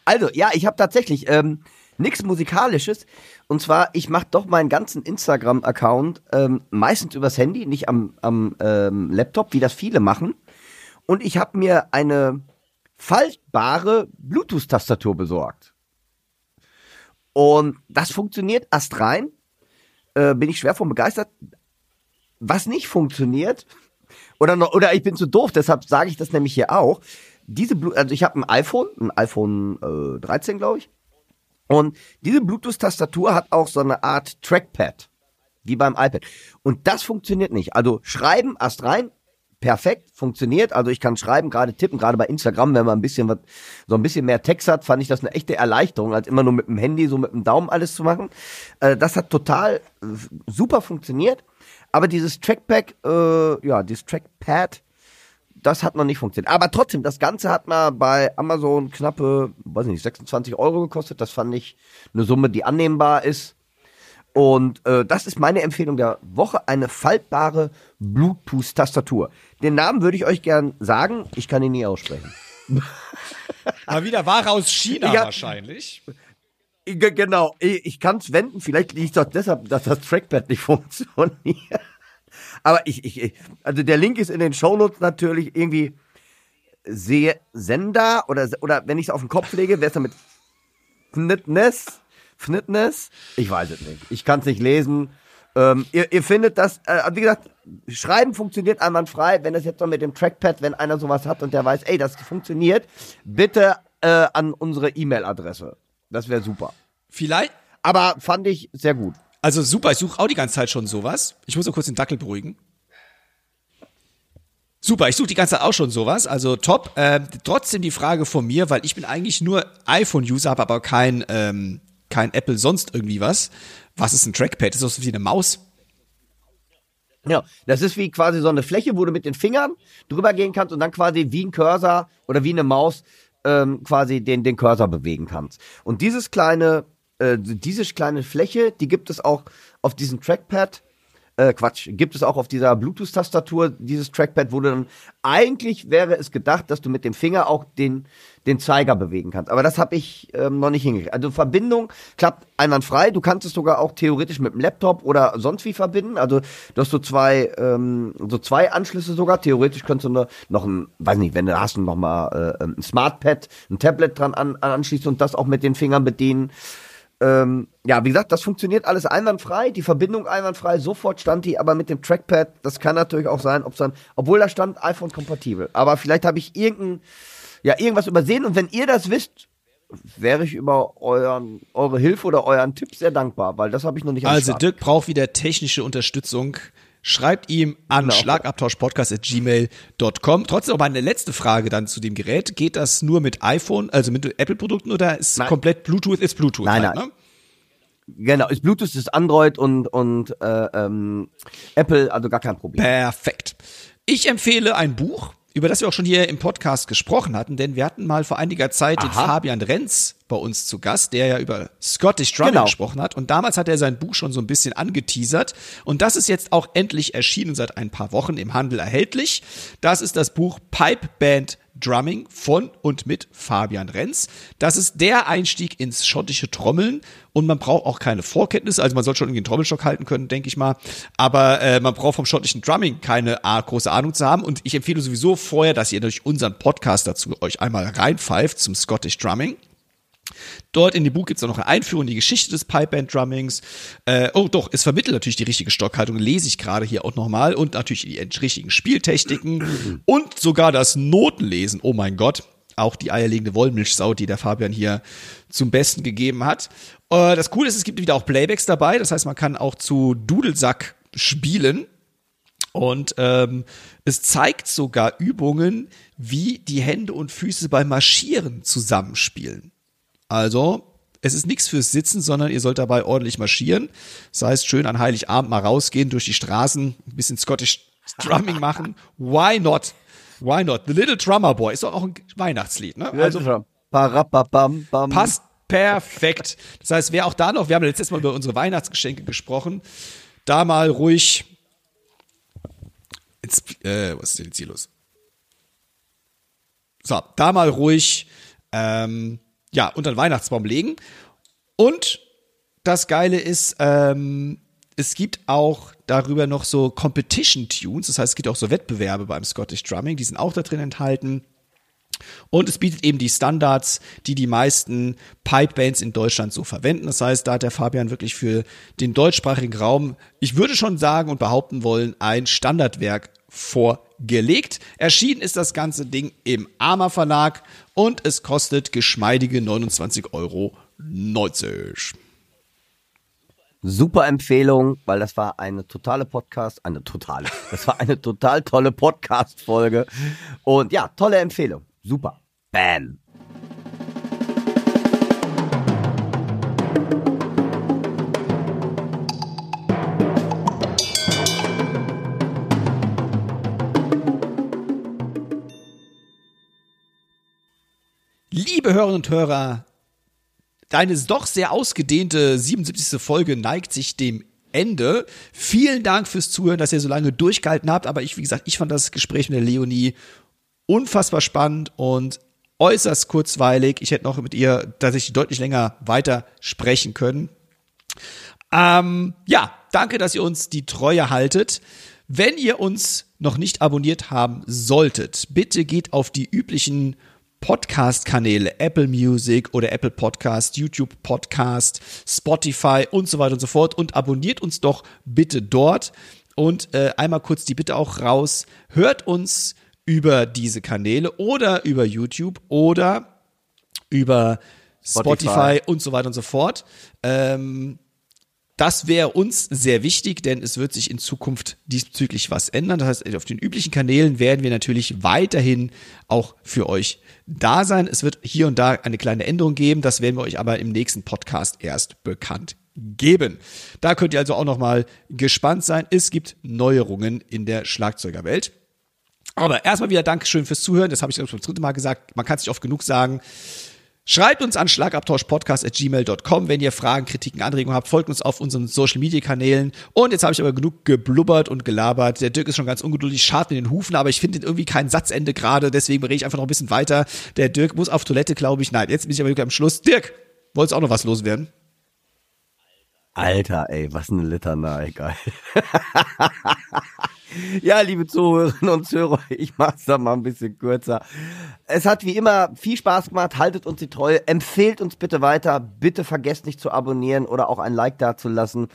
Also, ja, ich habe tatsächlich ähm, nichts Musikalisches. Und zwar, ich mache doch meinen ganzen Instagram-Account ähm, meistens übers Handy, nicht am, am ähm, Laptop, wie das viele machen. Und ich habe mir eine faltbare Bluetooth-Tastatur besorgt. Und das funktioniert erst rein. Äh, bin ich schwer von begeistert. Was nicht funktioniert, oder, noch, oder ich bin zu doof, deshalb sage ich das nämlich hier auch. Diese Blu also ich habe ein iPhone, ein iPhone äh, 13, glaube ich. Und diese Bluetooth-Tastatur hat auch so eine Art Trackpad, wie beim iPad. Und das funktioniert nicht. Also schreiben erst rein, perfekt, funktioniert. Also ich kann schreiben, gerade tippen, gerade bei Instagram, wenn man ein bisschen was, so ein bisschen mehr Text hat, fand ich das eine echte Erleichterung, als immer nur mit dem Handy, so mit dem Daumen alles zu machen. Äh, das hat total äh, super funktioniert. Aber dieses Trackpad, äh, ja, dieses Trackpad, das hat noch nicht funktioniert. Aber trotzdem, das Ganze hat mal bei Amazon knappe, weiß nicht, 26 Euro gekostet. Das fand ich eine Summe, die annehmbar ist. Und äh, das ist meine Empfehlung der Woche, eine faltbare Bluetooth-Tastatur. Den Namen würde ich euch gern sagen, ich kann ihn nie aussprechen. [laughs] Mal wieder Ware aus China Ja. wahrscheinlich. G- Genau, ich, ich kann es wenden, vielleicht liegt es deshalb, dass das Trackpad nicht [laughs] funktioniert. Aber ich, ich, also der Link ist in den Shownotes natürlich irgendwie Se Sender oder, oder wenn ich es auf den Kopf lege, wäre es dann mit Fnitness? Fnitness? Ich weiß es nicht. Ich kann es nicht lesen. Ähm, ihr, ihr findet das, äh, wie gesagt, Schreiben funktioniert einwandfrei. Wenn das jetzt noch mit dem Trackpad, wenn einer sowas hat und der weiß, ey, das funktioniert, bitte äh, an unsere E-Mail-Adresse. Das wäre super. Vielleicht, Aber fand ich sehr gut. also super, ich suche auch die ganze Zeit schon sowas. Ich muss nur kurz den Dackel beruhigen. Super, ich suche die ganze Zeit auch schon sowas, also top. Ähm, trotzdem die Frage von mir, weil ich bin eigentlich nur iPhone-User, habe aber kein, ähm, kein Apple sonst irgendwie was. Was ist ein Trackpad? Ist das wie eine Maus? Ja, das ist wie quasi so eine Fläche, wo du mit den Fingern drüber gehen kannst und dann quasi wie ein Cursor oder wie eine Maus ähm, quasi den, den Cursor bewegen kannst. Und dieses kleine, äh, diese kleine Fläche, die gibt es auch auf diesem Trackpad äh, Quatsch, gibt es auch auf dieser Bluetooth-Tastatur dieses Trackpad, wo du dann eigentlich wäre es gedacht, dass du mit dem Finger auch den den Zeiger bewegen kannst. Aber das habe ich ähm, noch nicht hingekriegt. Also Verbindung klappt einwandfrei. Du kannst es sogar auch theoretisch mit dem Laptop oder sonst wie verbinden. Also du hast so zwei ähm, so zwei Anschlüsse sogar. Theoretisch könntest du noch ein, weiß nicht, wenn du hast, noch mal äh, ein Smartpad, ein Tablet dran an, anschließen und das auch mit den Fingern bedienen. Ähm, ja, wie gesagt, das funktioniert alles einwandfrei, die Verbindung einwandfrei, sofort stand die, aber mit dem Trackpad, das kann natürlich auch sein, ob dann, obwohl da stand iPhone kompatibel. Aber vielleicht habe ich irgendein, ja, irgendwas übersehen und wenn ihr das wisst, wäre ich über euren, eure Hilfe oder euren Tipp sehr dankbar, weil das habe ich noch nicht Also. Dirk braucht wieder technische Unterstützung. Schreibt ihm an Genau. schlagabtauschpodcast.gmail.com. Trotzdem noch meine letzte Frage dann zu dem Gerät. Geht das nur mit iPhone, also mit Apple-Produkten oder ist Nein. komplett Bluetooth, ist Bluetooth? Nein, halt, nein. Ne? Genau, ist Bluetooth, ist Android und, und äh, ähm, Apple, also gar kein Problem. Perfekt. Ich empfehle ein Buch, über das wir auch schon hier im Podcast gesprochen hatten, denn wir hatten mal vor einiger Zeit den Aha. Fabian Renz bei uns zu Gast, der ja über Scottish Drumming Genau. gesprochen hat. Und damals hat er sein Buch schon so ein bisschen angeteasert. Und das ist jetzt auch endlich erschienen seit ein paar Wochen im Handel erhältlich. Das ist das Buch Pipe Band Drumming von und mit Fabian Renz. Das ist der Einstieg ins schottische Trommeln und man braucht auch keine Vorkenntnisse, also man soll schon irgendwie einen Trommelstock halten können, denke ich mal, aber äh, man braucht vom schottischen Drumming keine ah, große Ahnung zu haben und ich empfehle sowieso vorher, dass ihr durch unseren Podcast dazu euch einmal reinpfeift zum Scottish Drumming. Dort in dem Buch gibt es auch noch eine Einführung in die Geschichte des Pipeband Drummings. Äh, oh doch, es vermittelt natürlich die richtige Stockhaltung, lese ich gerade hier auch nochmal. Und natürlich die richtigen Spieltechniken [clears throat] und sogar das Notenlesen. Oh mein Gott. Auch die eierlegende Wollmilchsau, die der Fabian hier zum Besten gegeben hat. Äh, das Coole ist, es gibt wieder auch Playbacks dabei. Das heißt, man kann auch zu Dudelsack spielen. Und ähm, es zeigt sogar Übungen, wie die Hände und Füße beim Marschieren zusammenspielen. Also, es ist nichts fürs Sitzen, sondern ihr sollt dabei ordentlich marschieren. Das heißt, schön an Heiligabend mal rausgehen durch die Straßen, ein bisschen Scottish Drumming machen. Why not? Why not? The Little Drummer Boy ist doch auch ein Weihnachtslied, ne? Also passt perfekt. Das heißt, wer auch da noch, wir haben letztes Mal über unsere Weihnachtsgeschenke gesprochen, da mal ruhig. Jetzt, äh, was ist denn jetzt hier los? So, da mal ruhig, ähm, ja, unter den Weihnachtsbaum legen. Und das Geile ist, ähm, es gibt auch darüber noch so Competition Tunes, das heißt, es gibt auch so Wettbewerbe beim Scottish Drumming, die sind auch da drin enthalten. Und es bietet eben die Standards, die die meisten Pipe-Bands in Deutschland so verwenden. Das heißt, da hat der Fabian wirklich für den deutschsprachigen Raum, ich würde schon sagen und behaupten wollen, ein Standardwerk vorgelegt. Erschienen ist das ganze Ding im Arma Verlag und es kostet geschmeidige 29,90 Euro. Super Empfehlung, weil das war eine totale Podcast, eine totale, [laughs] das war eine total tolle Podcast-Folge. Und ja, tolle Empfehlung. Super. Bam. Liebe Hörerinnen und Hörer, deine doch sehr ausgedehnte 77. Folge neigt sich dem Ende. Vielen Dank fürs Zuhören, dass ihr so lange durchgehalten habt. Aber ich, wie gesagt, ich fand das Gespräch mit der Leonie unfassbar spannend und äußerst kurzweilig. Ich hätte noch mit ihr tatsächlich deutlich länger weiter sprechen können. Ähm, ja, danke, dass ihr uns die Treue haltet. Wenn ihr uns noch nicht abonniert haben solltet, bitte geht auf die üblichen Podcast-Kanäle, Apple Music oder Apple Podcast, YouTube Podcast, Spotify und so weiter und so fort und abonniert uns doch bitte dort. Und äh, einmal kurz die Bitte auch raus, hört uns über diese Kanäle oder über YouTube oder über Spotify, Spotify. und so weiter und so fort. Ähm, das wäre uns sehr wichtig, denn es wird sich in Zukunft diesbezüglich was ändern. Das heißt, auf den üblichen Kanälen werden wir natürlich weiterhin auch für euch da sein. Es wird hier und da eine kleine Änderung geben. Das werden wir euch aber im nächsten Podcast erst bekannt geben. Da könnt ihr also auch noch mal gespannt sein. Es gibt Neuerungen in der Schlagzeugerwelt. Aber erstmal wieder Dankeschön fürs Zuhören. Das habe ich ich beim dritten Mal gesagt. Man kann es nicht oft genug sagen. Schreibt uns an schlagabtauschpodcast.gmail.com, wenn ihr Fragen, Kritiken, Anregungen habt. Folgt uns auf unseren Social Media Kanälen. Und jetzt habe ich aber genug geblubbert und gelabert. Der Dirk ist schon ganz ungeduldig, schart mit den Hufen, aber ich finde irgendwie kein Satzende gerade. Deswegen rede ich einfach noch ein bisschen weiter. Der Dirk muss auf Toilette, glaube ich. Nein, jetzt bin ich aber wirklich am Schluss. Dirk, wolltest auch noch was loswerden? Alter, ey, was eine Litanei, geil. [laughs] ja, liebe Zuhörerinnen und Zuhörer, [laughs] ich mach's da mal ein bisschen kürzer. Es hat wie immer viel Spaß gemacht, haltet uns die Treue, empfehlt uns bitte weiter, bitte vergesst nicht zu abonnieren oder auch ein Like dazulassen.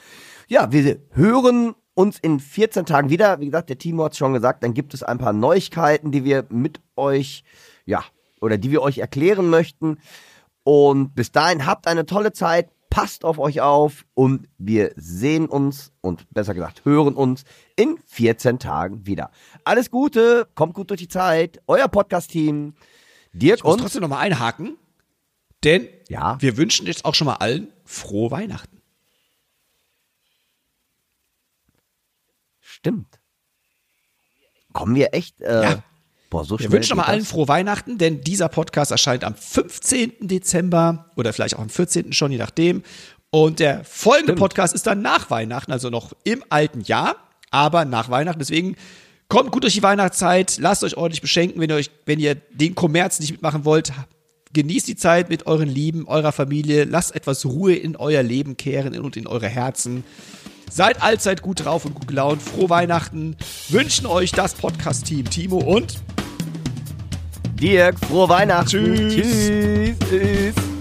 Ja, wir hören uns in 14 Tagen wieder. Wie gesagt, der Timo hat's schon gesagt, dann gibt es ein paar Neuigkeiten, die wir mit euch, ja, oder die wir euch erklären möchten. Und bis dahin habt eine tolle Zeit, passt auf euch auf und wir sehen uns und besser gesagt hören uns in 14 Tagen wieder. Alles Gute, kommt gut durch die Zeit. Euer Podcast-Team, Dirk Ich muss und trotzdem noch mal einhaken, denn Ja. wir wünschen jetzt auch schon mal allen frohe Weihnachten. stimmt. Kommen wir echt? Äh, Ja. Boah, so Wir wünschen noch mal geht allen frohe Weihnachten, denn dieser Podcast erscheint am 15. Dezember oder vielleicht auch am 14. schon, je nachdem. Und der folgende Stimmt. Podcast ist dann nach Weihnachten, also noch im alten Jahr, aber nach Weihnachten. Deswegen kommt gut durch die Weihnachtszeit, lasst euch ordentlich beschenken, wenn ihr euch, wenn ihr den Kommerz nicht mitmachen wollt. Genießt die Zeit mit euren Lieben, eurer Familie. Lasst etwas Ruhe in euer Leben kehren und in eure Herzen. Seid allzeit gut drauf und gut gelaunt. Frohe Weihnachten. Wünschen euch das Podcast-Team Timo und Dirk, frohe Weihnachten. Tschüss. Tschüss.